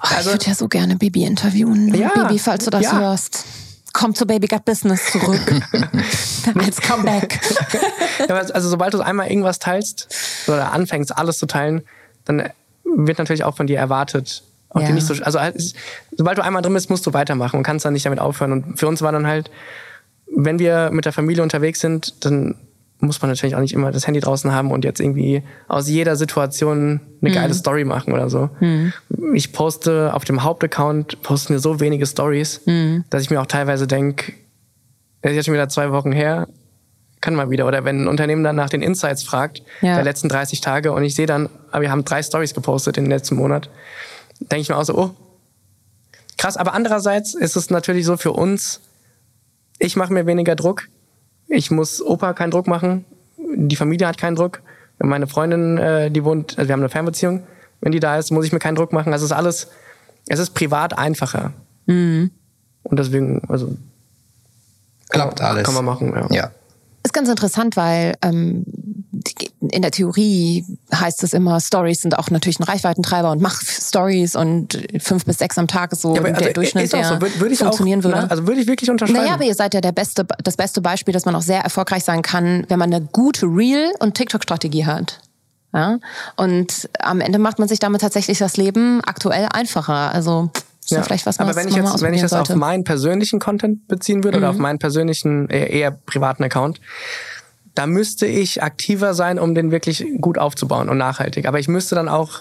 Oh, ich würde ja so gerne Bibi interviewen.
Ja,
Bibi, falls du das
ja.
hörst. Komm zu Baby Got Business zurück. Als Comeback.
Ja, also sobald du einmal irgendwas teilst oder anfängst, alles zu teilen, dann wird natürlich auch von dir erwartet, auch
Ja.
nicht so, also halt, sobald du einmal drin bist, musst du weitermachen und kannst dann nicht damit aufhören. Und für uns war dann halt, wenn wir mit der Familie unterwegs sind, dann muss man natürlich auch nicht immer das Handy draußen haben und jetzt irgendwie aus jeder Situation eine geile Story machen oder so. Ich poste auf dem Hauptaccount, posten wir so wenige Stories, dass ich mir auch teilweise denke, es ist jetzt schon wieder zwei Wochen her, kann mal wieder. Oder wenn ein Unternehmen dann nach den Insights fragt,
Ja.
der letzten 30 Tage, und ich sehe dann, ah, wir haben drei Stories gepostet in den letzten Monat, denke ich mir auch so, oh, krass. Aber andererseits ist es natürlich so für uns, ich mache mir weniger Druck. Ich muss Opa keinen Druck machen. Die Familie hat keinen Druck. Meine Freundin, äh, die wohnt, also wir haben eine Fernbeziehung. Wenn die da ist, muss ich mir keinen Druck machen. Also es ist alles, es ist privat einfacher. Und deswegen, also
Klappt alles.
kann man machen. Ja.
Ja.
Ist ganz interessant, weil ähm, in der Theorie heißt es immer, Stories sind auch natürlich ein Reichweitentreiber und mach Stories und fünf bis sechs am Tag ist so
Ja,
der
also,
Durchschnitt,
ist auch so.
der
Würde, würde
funktionieren
auch,
würde.
Na, also würde ich wirklich unterschreiben.
Naja, aber ihr seid ja der beste, das beste Beispiel, dass man auch sehr erfolgreich sein kann, wenn man eine gute Reel- und TikTok-Strategie hat. Ja? Und am Ende macht man sich damit tatsächlich das Leben aktuell einfacher. Also ist ja. vielleicht was,
aber wenn ich jetzt, wenn ich das auf
sollte. Mhm.
meinen persönlichen Content beziehen würde oder auf meinen persönlichen, eher, eher privaten Account, da müsste ich aktiver sein, um den wirklich gut aufzubauen und nachhaltig. Aber ich müsste dann auch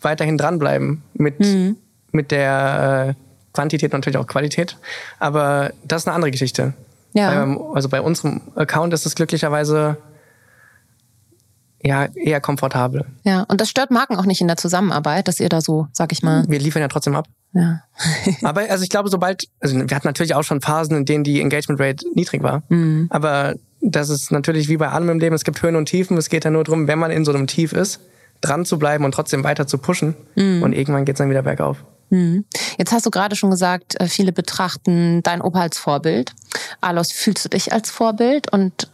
weiterhin dranbleiben mit,
Mhm.
mit der äh, Quantität und natürlich auch Qualität. Aber das ist eine andere Geschichte.
Ja.
Ähm, also bei unserem Account ist es glücklicherweise ja eher komfortabel.
Ja, und das stört Marken auch nicht in der Zusammenarbeit, dass ihr da so, sag ich mal,
Wir liefern ja trotzdem ab.
ja.
Aber also ich glaube, sobald, also wir hatten natürlich auch schon Phasen, in denen die Engagement Rate niedrig war. Aber das ist natürlich wie bei allem im Leben, es gibt Höhen und Tiefen. Es geht ja nur darum, wenn man in so einem Tief ist, dran zu bleiben und trotzdem weiter zu pushen. Mhm. Und irgendwann geht's dann wieder bergauf.
Mhm. Jetzt hast du gerade schon gesagt, äh, viele betrachten dein Opa als Vorbild. Alois, fühlst du dich als Vorbild? Und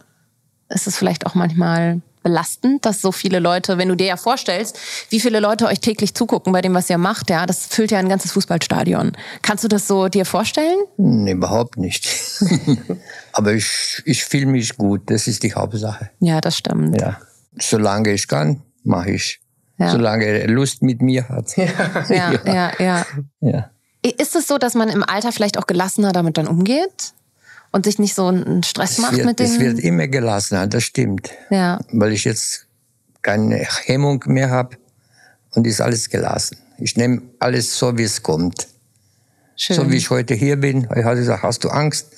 ist es vielleicht auch manchmal belastend, dass so viele Leute, wenn du dir ja vorstellst, wie viele Leute euch täglich zugucken bei dem, was ihr macht, ja, das füllt ja ein ganzes Fußballstadion. Kannst du das so dir vorstellen?
Nee, überhaupt nicht. Aber ich, ich fühle mich gut, das ist die Hauptsache.
Ja, das stimmt.
Ja. Solange ich kann, mache ich. Ja. Solange er Lust mit mir hat. Ja,
ja, ja. ja. ja. Ist es so, dass man im Alter vielleicht auch gelassener damit dann umgeht? Und sich nicht so einen Stress macht
wird,
mit dem.
Es wird immer gelassener, das stimmt. Ja. Weil ich jetzt keine Hemmung mehr habe und ist alles gelassen. Ich nehme alles so, wie es kommt. Schön. So wie ich heute hier bin. Ich habe gesagt, hast du Angst?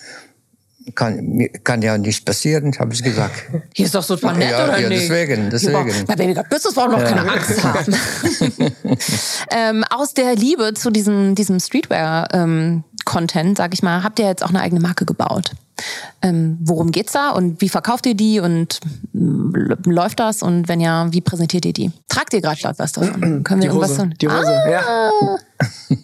Kann, kann ja nicht passieren, habe ich gesagt.
Hier ist doch super nett, ja, oder
ja,
nicht?
deswegen, deswegen.
Ja, Baby God Business braucht noch ja. keine Angst haben. ähm, aus der Liebe zu diesem, diesem Streetwear ähm, sag ich mal, habt ihr jetzt auch eine eigene Marke gebaut. Ähm, worum geht's da und wie verkauft ihr die und läuft das und wenn ja, wie präsentiert ihr die? Tragt ihr gerade was davon?
Können wir die irgendwas Hose, Die Hose, ah. ja.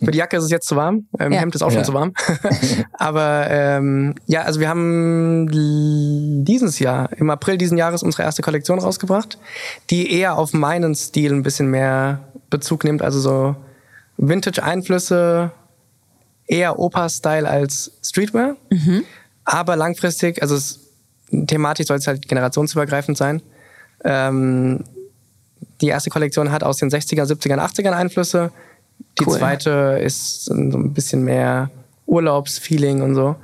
Für die Jacke ist es jetzt zu warm, ähm, ja. Hemd ist auch schon ja. zu warm. Aber ähm, ja, also wir haben dieses Jahr, im April diesen Jahres unsere erste Kollektion rausgebracht, die eher auf meinen Stil ein bisschen mehr Bezug nimmt, also so Vintage-Einflüsse, eher Opa-Style als Streetwear. Mhm. Aber langfristig, also es, thematisch soll es halt generationsübergreifend sein. Ähm, die erste Kollektion hat aus den 60er, 70er, 80er Einflüsse. Die cool. zweite ist so ein bisschen mehr Urlaubsfeeling und so.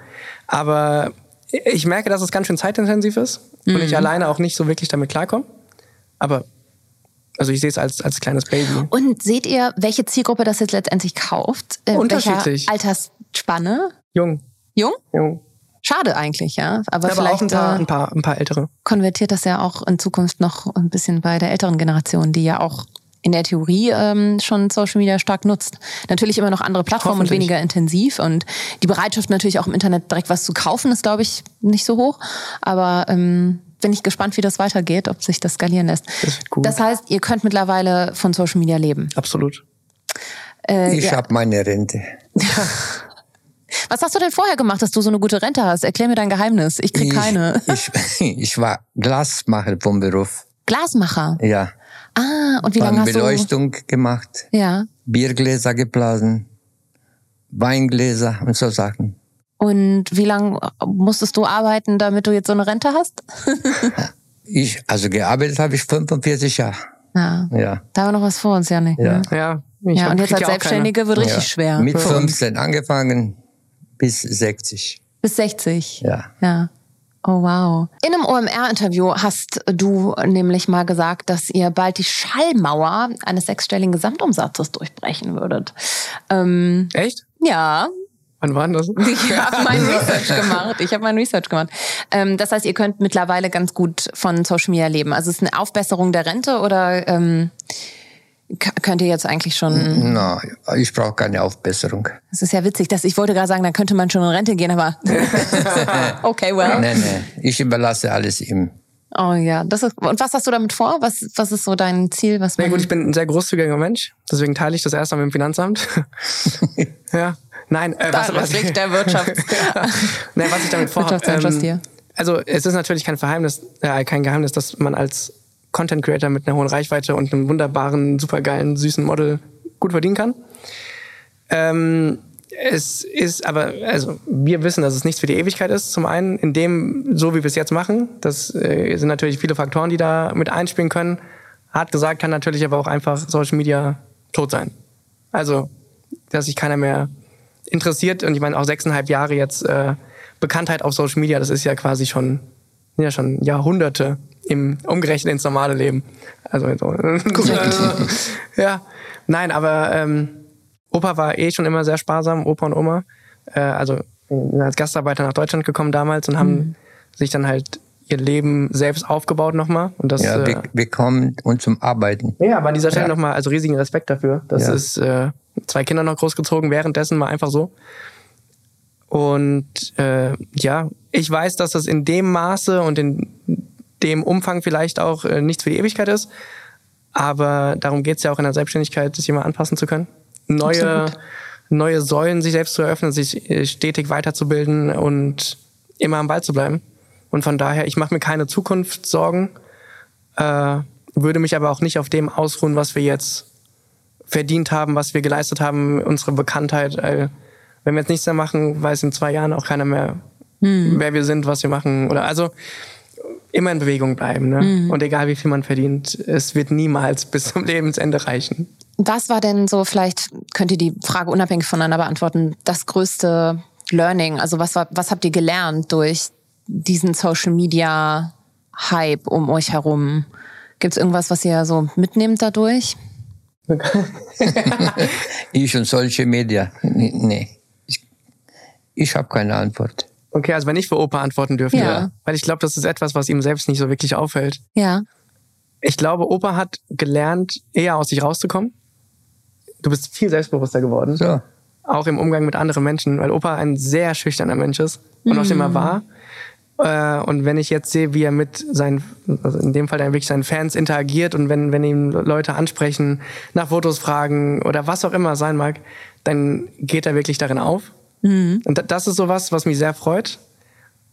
Aber ich merke, dass es ganz schön zeitintensiv ist mhm. und ich mhm. alleine auch nicht so wirklich damit klarkomme. Aber also ich sehe es als, als kleines Baby.
Und seht ihr, welche Zielgruppe das jetzt letztendlich kauft?
Äh, Unterschiedlich.
Altersspanne?
Jung.
Jung?
Jung.
Schade eigentlich, ja. Aber,
aber
vielleicht
auch ein paar, äh, ein, paar, ein paar ältere.
Konvertiert das ja auch in Zukunft noch ein bisschen bei der älteren Generation, die ja auch in der Theorie ähm, schon Social Media stark nutzt. Natürlich immer noch andere Plattformen und weniger intensiv. Und die Bereitschaft natürlich auch im Internet direkt was zu kaufen, ist, glaube ich, nicht so hoch. Aber ähm, bin ich gespannt, wie das weitergeht, ob sich das skalieren lässt. Das, gut. das heißt, ihr könnt mittlerweile von Social Media leben.
Absolut.
Äh, ich ja. habe meine Rente.
Was hast du denn vorher gemacht, dass du so eine gute Rente hast? Erklär mir dein Geheimnis. Ich krieg keine.
Ich, ich war Glasmacher vom Beruf.
Glasmacher?
Ja.
Ah, und wie lange hast
du... Beleuchtung gemacht.
Ja.
Biergläser geblasen. Weingläser und so Sachen.
Und wie lange musstest du arbeiten, damit du jetzt so eine Rente hast?
ich, also gearbeitet habe ich 45 Jahre.
Ja. ja. Da haben wir noch was vor uns, Janik.
Ja. Ne? Ja.
ja, und jetzt als Selbstständige wird richtig ja. schwer.
Mit 15 angefangen bis 60.
Bis 60?
Ja.
Ja. Oh wow. In einem OMR-Interview hast du nämlich mal gesagt, dass ihr bald die Schallmauer eines sechsstelligen Gesamtumsatzes durchbrechen würdet.
Ähm, Echt?
Ja,
Wann war das?
Ich habe mein Research gemacht. Ich habe mein Research gemacht. Ähm, das heißt, ihr könnt mittlerweile ganz gut von Social Media leben. Also ist es eine Aufbesserung der Rente oder ähm, könnt ihr jetzt eigentlich schon?
Na, ich brauche keine Aufbesserung.
Das ist ja witzig, dass ich wollte gerade sagen, dann könnte man schon in Rente gehen, aber okay, well.
Nee, nee, ich überlasse alles ihm.
Oh ja, das ist, und was hast du damit vor? Was, was ist so dein Ziel? Was
man ja, gut, ich bin ein sehr großzügiger Mensch, deswegen teile ich das erst mal mit dem Finanzamt. ja. Nein,
äh, was, was, was der Wirtschaft.
nee, was ich damit vorhabe. Ähm, also es ist natürlich kein Verheimnis, äh, kein Geheimnis, dass man als Content Creator mit einer hohen Reichweite und einem wunderbaren, supergeilen, süßen Model gut verdienen kann. Ähm, es ist aber, also wir wissen, dass es nichts für die Ewigkeit ist. Zum einen, in dem, so wie wir es jetzt machen, das äh, sind natürlich viele Faktoren, die da mit einspielen können. Hart gesagt kann natürlich aber auch einfach Social Media tot sein. Also, dass sich keiner mehr interessiert und ich meine auch sechseinhalb Jahre jetzt äh, Bekanntheit auf Social Media, das ist ja quasi schon ja schon Jahrhunderte im umgerechnet ins normale Leben. Also so. ja, nein, aber ähm, Opa war eh schon immer sehr sparsam, Opa und Oma. Äh, also als Gastarbeiter nach Deutschland gekommen damals und haben mhm. sich dann halt ihr Leben selbst aufgebaut nochmal. Und das,
ja, wir, äh, wir kommen und zum Arbeiten.
Ja, aber an dieser Stelle ja. nochmal, also riesigen Respekt dafür. Das ja. ist äh, zwei Kinder noch großgezogen, währenddessen mal einfach so. Und äh, ja, ich weiß, dass das in dem Maße und in dem Umfang vielleicht auch äh, nichts für die Ewigkeit ist. Aber darum geht es ja auch in der Selbstständigkeit, sich immer anpassen zu können. Neue, neue Säulen sich selbst zu eröffnen, sich äh, stetig weiterzubilden und immer am Ball zu bleiben. Und von daher, ich mache mir keine Zukunftssorgen, äh, würde mich aber auch nicht auf dem ausruhen, was wir jetzt verdient haben, was wir geleistet haben, unsere Bekanntheit. Äh, wenn wir jetzt nichts mehr machen, weiß in zwei Jahren auch keiner mehr, hm. wer wir sind, was wir machen. Oder also immer in Bewegung bleiben. Ne? Mhm. Und egal wie viel man verdient, es wird niemals bis zum Lebensende reichen.
Was war denn so, vielleicht könnt ihr die Frage unabhängig voneinander beantworten, das größte Learning? Also was, war, was habt ihr gelernt durch diesen Social Media Hype um euch herum? Gibt es irgendwas, was ihr so mitnehmt dadurch?
ich und solche Media. Nee. Ich, ich habe keine Antwort.
Okay, also wenn ich für Opa antworten dürfte,
ja.
weil ich glaube, das ist etwas, was ihm selbst nicht so wirklich auffällt.
Ja.
Ich glaube, Opa hat gelernt, eher aus sich rauszukommen. Du bist viel selbstbewusster geworden.
So.
Auch im Umgang mit anderen Menschen, weil Opa ein sehr schüchterner Mensch ist und mhm. auch immer war. Äh, und wenn ich jetzt sehe, wie er mit seinen, also in dem Fall dann wirklich seinen Fans interagiert und wenn, wenn ihm Leute ansprechen, nach Fotos fragen oder was auch immer sein mag, dann geht er wirklich darin auf. Mhm. Und das ist sowas, was mich sehr freut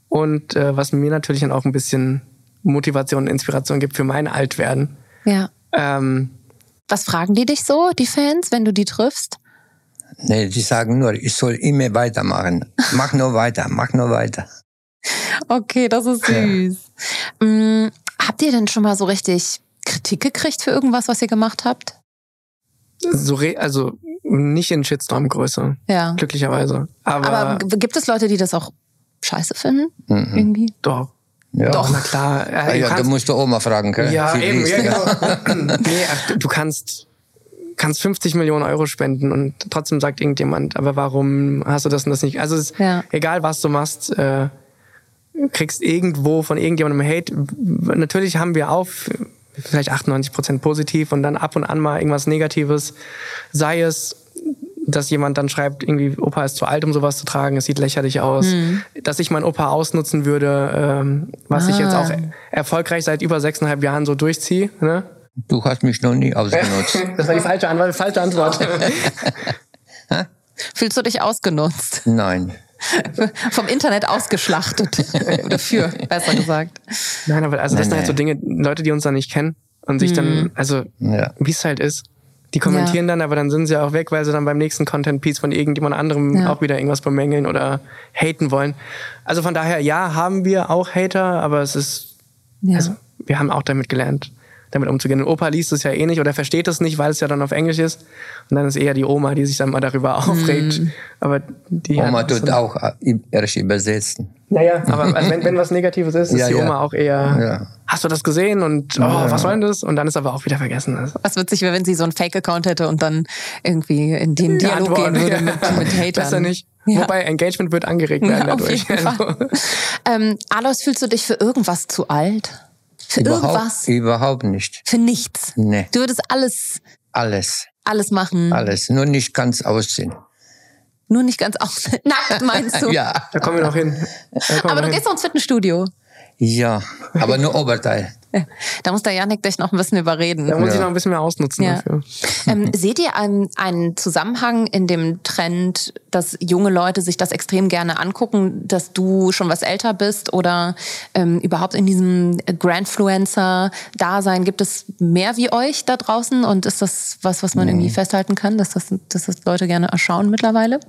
und äh, was mir natürlich dann auch ein bisschen Motivation und Inspiration gibt für mein Altwerden.
Ja. Ähm, was fragen die dich so, die Fans, wenn du die triffst?
Nee, die sagen nur, ich soll immer weitermachen. Mach nur weiter, mach nur weiter.
Okay, das ist süß. Ja. Hm, habt ihr denn schon mal so richtig Kritik gekriegt für irgendwas, was ihr gemacht habt?
So also nicht in Shitstorm-Größe.
Ja.
Glücklicherweise. Aber,
Aber gibt es Leute, die das auch scheiße finden? Mhm. Irgendwie?
Doch.
Ja.
Doch, na klar.
Ja, ja, kannst, du musst du Oma fragen, gell?
Ja, Sie eben, ja, genau. nee, ach, du kannst, kannst 50 Millionen Euro spenden und trotzdem sagt irgendjemand, aber warum hast du das und das nicht? Also es, ja. egal was du machst, äh, kriegst irgendwo von irgendjemandem Hate. Natürlich haben wir auch vielleicht 98 Prozent positiv und dann ab und an mal irgendwas Negatives. Sei es, dass jemand dann schreibt, irgendwie Opa ist zu alt, um sowas zu tragen, es sieht lächerlich aus. Mhm. Dass ich meinen Opa ausnutzen würde, ähm, was ah. ich jetzt auch erfolgreich seit über sechseinhalb Jahren so durchziehe. Ne?
Du hast mich noch nie ausgenutzt.
das war die falsche Antwort. Falsche Antwort.
Fühlst du dich ausgenutzt?
Nein.
Vom Internet ausgeschlachtet. Oder für, besser gesagt.
Nein, aber also das sind halt so Dinge, Leute, die uns dann nicht kennen und sich mhm. dann, also ja. wie es halt ist. Die kommentieren ja. dann, aber dann sind sie auch weg, weil sie dann beim nächsten Content-Piece von irgendjemand anderem ja. auch wieder irgendwas bemängeln oder haten wollen. Also von daher, ja, haben wir auch Hater, aber es ist, also wir haben auch damit gelernt, damit umzugehen. Und Opa liest es ja eh nicht oder versteht es nicht, weil es ja dann auf Englisch ist. Und dann ist eher die Oma, die sich dann mal darüber aufregt. Mm. Aber die
Oma tut auch erst übersetzen.
Naja, aber also wenn, wenn was Negatives ist, ist ja, die Oma ja. auch eher, ja. hast du das gesehen und oh, was soll denn das? Und dann ist aber auch wieder vergessen.
Was witzig wäre, wenn sie so einen Fake-Account hätte und dann irgendwie in den Dialog gehen würde mit, mit Hatern.
Besser nicht. Wobei Engagement wird angeregt werden dadurch.
Also. Ähm, Alois, fühlst du dich für irgendwas zu alt? Für
überhaupt,
irgendwas?
Überhaupt nicht.
Für nichts?
Nee.
Du würdest alles...
Alles.
Alles machen?
Alles. Nur nicht ganz aussehen.
Nur nicht ganz aussehen? Nackt meinst du?
ja.
Da kommen wir noch hin.
Aber du hin. gehst noch ins Fitnessstudio.
Ja, aber nur Oberteil.
Da muss der Janik dich noch ein bisschen überreden.
Da muss ja. ich noch ein bisschen mehr ausnutzen ja. dafür.
Ähm, seht ihr einen, einen Zusammenhang in dem Trend, dass junge Leute sich das extrem gerne angucken, dass du schon was älter bist oder ähm, überhaupt in diesem Grandfluencer-Dasein gibt es mehr wie euch da draußen und ist das was, was man irgendwie festhalten kann, dass das, dass das Leute gerne erschauen mittlerweile?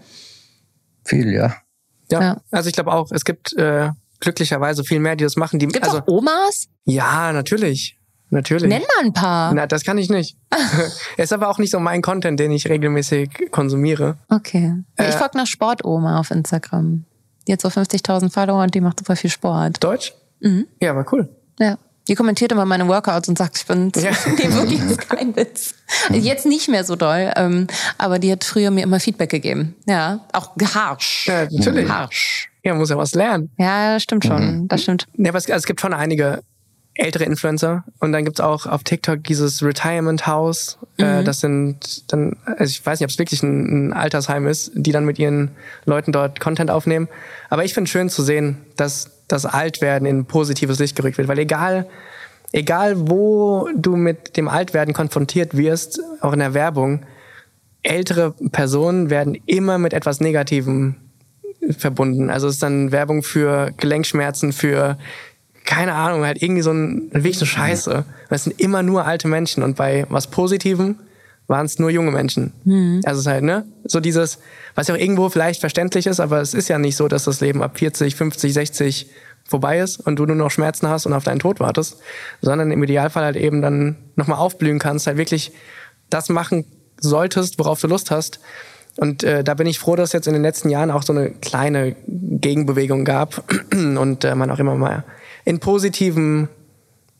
Viel, ja.
Ja, ja. also ich glaube auch, es gibt äh, glücklicherweise viel mehr, die das machen. Die,
Gibt's
also,
auch Omas?
Ja, natürlich. Natürlich.
Nenn mal ein paar.
Na, das kann ich nicht. ist aber auch nicht so mein Content, den ich regelmäßig konsumiere.
Okay. Äh, ich folge nach Sportoma auf Instagram. Die hat so 50.000 Follower und die macht super viel Sport.
Deutsch?
Mhm.
Ja, war cool.
Ja. Die kommentiert immer meine Workouts und sagt, ich bin ja. nee, wirklich ist kein Witz. Jetzt nicht mehr so doll, ähm, aber die hat früher mir immer Feedback gegeben. Ja, auch harsch.
Ja, natürlich.
Harsch.
Ja, muss ja was lernen.
Ja, das stimmt schon. Mhm. Das stimmt.
Ja, aber es, also es gibt schon einige ältere Influencer. Und dann gibt's auch auf TikTok dieses Retirement House. Äh, das sind dann, also ich weiß nicht, ob es wirklich ein, ein Altersheim ist, die dann mit ihren Leuten dort Content aufnehmen. Aber ich finde schön zu sehen, dass das Altwerden in ein positives Licht gerückt wird. Weil egal, egal wo du mit dem Altwerden konfrontiert wirst, auch in der Werbung, ältere Personen werden immer mit etwas Negativem verbunden. Also es ist dann Werbung für Gelenkschmerzen, für keine Ahnung, halt irgendwie so ein wirklich eine Scheiße. Es sind immer nur alte Menschen und bei was Positivem waren es nur junge Menschen. Also es ist halt, ne? So dieses, was ja auch irgendwo vielleicht verständlich ist, aber es ist ja nicht so, dass das Leben ab 40, 50, 60 vorbei ist und du nur noch Schmerzen hast und auf deinen Tod wartest, sondern im Idealfall halt eben dann nochmal aufblühen kannst, halt wirklich das machen solltest, worauf du Lust hast. Und äh, da bin ich froh, dass es jetzt in den letzten Jahren auch so eine kleine Gegenbewegung gab und äh, man auch immer mal in positiven,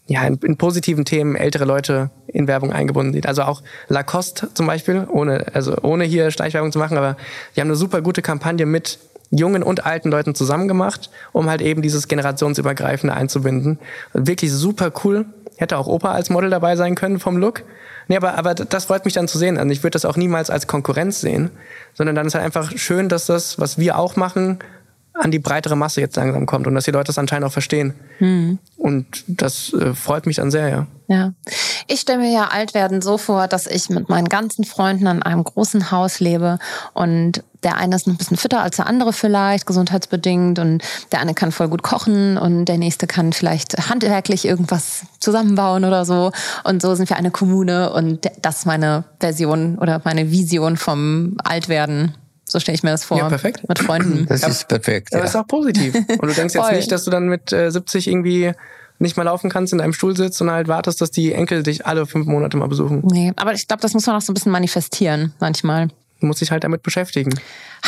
ja, in, in positiven Themen ältere Leute in Werbung eingebunden sieht. Also auch Lacoste zum Beispiel, ohne, also ohne hier Schleichwerbung zu machen, aber die haben eine super gute Kampagne mit jungen und alten Leuten zusammen gemacht, um halt eben dieses generationsübergreifende einzubinden. Wirklich super cool. Hätte auch Opa als Model dabei sein können vom Look. Nee, aber, aber das freut mich dann zu sehen. Also ich würde das auch niemals als Konkurrenz sehen, sondern dann ist halt einfach schön, dass das, was wir auch machen, an die breitere Masse jetzt langsam kommt und dass die Leute das anscheinend auch verstehen. Und das äh, freut mich dann sehr, ja.
Ja. Ich stelle mir ja Altwerden so vor, dass ich mit meinen ganzen Freunden an einem großen Haus lebe und der eine ist noch ein bisschen fitter als der andere vielleicht, gesundheitsbedingt und der eine kann voll gut kochen und der nächste kann vielleicht handwerklich irgendwas zusammenbauen oder so und so sind wir eine Kommune und das ist meine Version oder meine Vision vom Altwerden. So stelle ich mir das vor.
Ja, perfekt.
Mit Freunden.
Das ist perfekt.
Aber
Ja.
ist auch positiv. Und du denkst jetzt nicht, dass du dann mit äh, 70 irgendwie nicht mal laufen kannst, in einem Stuhl sitzt und halt wartest, dass die Enkel dich alle fünf Monate mal besuchen.
Nee, aber ich glaube, das muss man auch so ein bisschen manifestieren manchmal.
Du musst dich halt damit beschäftigen.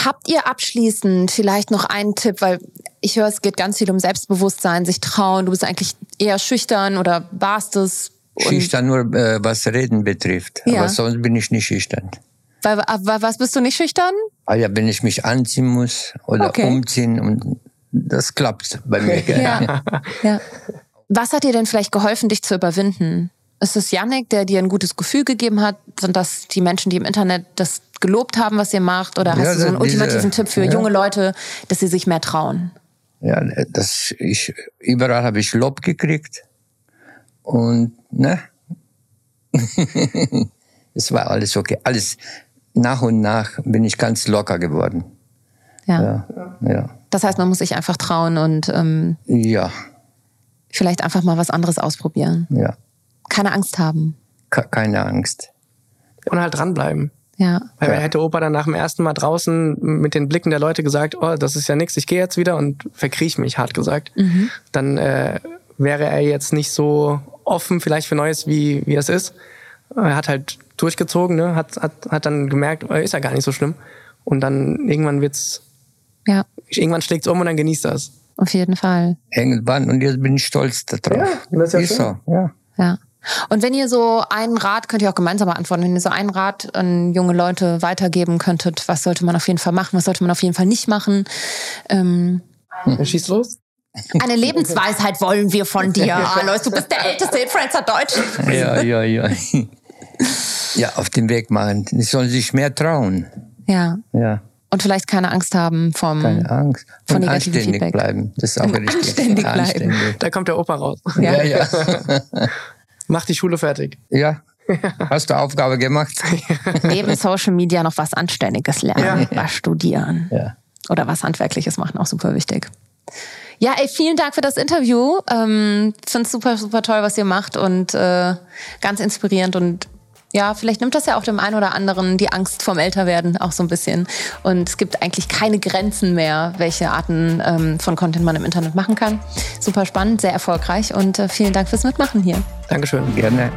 Habt ihr abschließend vielleicht noch einen Tipp, weil ich höre, es geht ganz viel um Selbstbewusstsein, sich trauen. Du bist eigentlich eher schüchtern oder warst es?
Schüchtern nur, äh, was Reden betrifft.
Ja.
Aber sonst bin ich nicht schüchtern.
Was bist du nicht schüchtern?
Ah ja, wenn ich mich anziehen muss oder
Okay.
umziehen und das klappt bei mir.
Ja. ja. Was hat dir denn vielleicht geholfen, dich zu überwinden? Ist es Yannick, der dir ein gutes Gefühl gegeben hat? Sind das die Menschen, die im Internet das gelobt haben, was ihr macht? Oder hast
Ja,
du so einen
diese-
ultimativen Tipp für
ja.
junge Leute, dass sie sich mehr trauen?
Ja, das, ich, überall habe ich Lob gekriegt. Und, ne? es war alles okay. Alles, nach und nach bin ich ganz locker geworden.
Ja.
Ja, ja.
Das heißt, man muss sich einfach trauen und ähm,
Ja,
vielleicht einfach mal was anderes ausprobieren.
ja.
Keine Angst haben.
Ke- Keine Angst.
Und halt dranbleiben.
Ja.
Weil
Ja.
hätte Opa dann nach dem ersten Mal draußen mit den Blicken der Leute gesagt, oh, das ist ja nix, ich gehe jetzt wieder und verkriech mich, hart gesagt, dann äh, wäre er jetzt nicht so offen vielleicht für Neues, wie, wie es ist. Er hat halt durchgezogen, ne? hat, hat, hat dann gemerkt, oh, ist ja gar nicht so schlimm. Und dann irgendwann wird's,
Ja,
irgendwann schlägt's um und dann genießt er es.
auf jeden Fall.
Irgendwann, und jetzt bin ich stolz darauf.
Ja, das ist ja schön.
so, ja.
Ja. Und wenn ihr so einen Rat, könnt ihr auch gemeinsam beantworten, wenn ihr so einen Rat an junge Leute weitergeben könntet, was sollte man auf jeden Fall machen, was sollte man auf jeden Fall nicht machen? Ähm,
Dann schieß los.
eine Lebensweisheit wollen wir von dir, Alois. Du bist der älteste Influencer Deutschlands.
Ja, ja, ja. ja, auf den Weg machen. Die sollen sich mehr trauen.
Ja.
Ja,
Und vielleicht keine Angst haben vom.
keine Angst.
Von
Und anständig
Feedback.
bleiben. Das ist auch richtig.
anständig bleiben.
Anständig.
Da kommt der Opa raus.
Ja, ja.
Mach die Schule fertig.
Ja. Hast du Aufgabe gemacht?
Neben Social Media noch was Anständiges lernen, was studieren.
Ja.
Oder was Handwerkliches machen, auch super wichtig. Ja, ey, vielen Dank für das Interview. Ähm, Finde es super, super toll, was ihr macht und äh, ganz inspirierend und ja, vielleicht nimmt das ja auch dem einen oder anderen die Angst vom Älterwerden auch so ein bisschen. Und es gibt eigentlich keine Grenzen mehr, welche Arten ähm, von Content man im Internet machen kann. Super spannend, sehr erfolgreich und äh, vielen Dank fürs Mitmachen hier.
Dankeschön.
Gerne.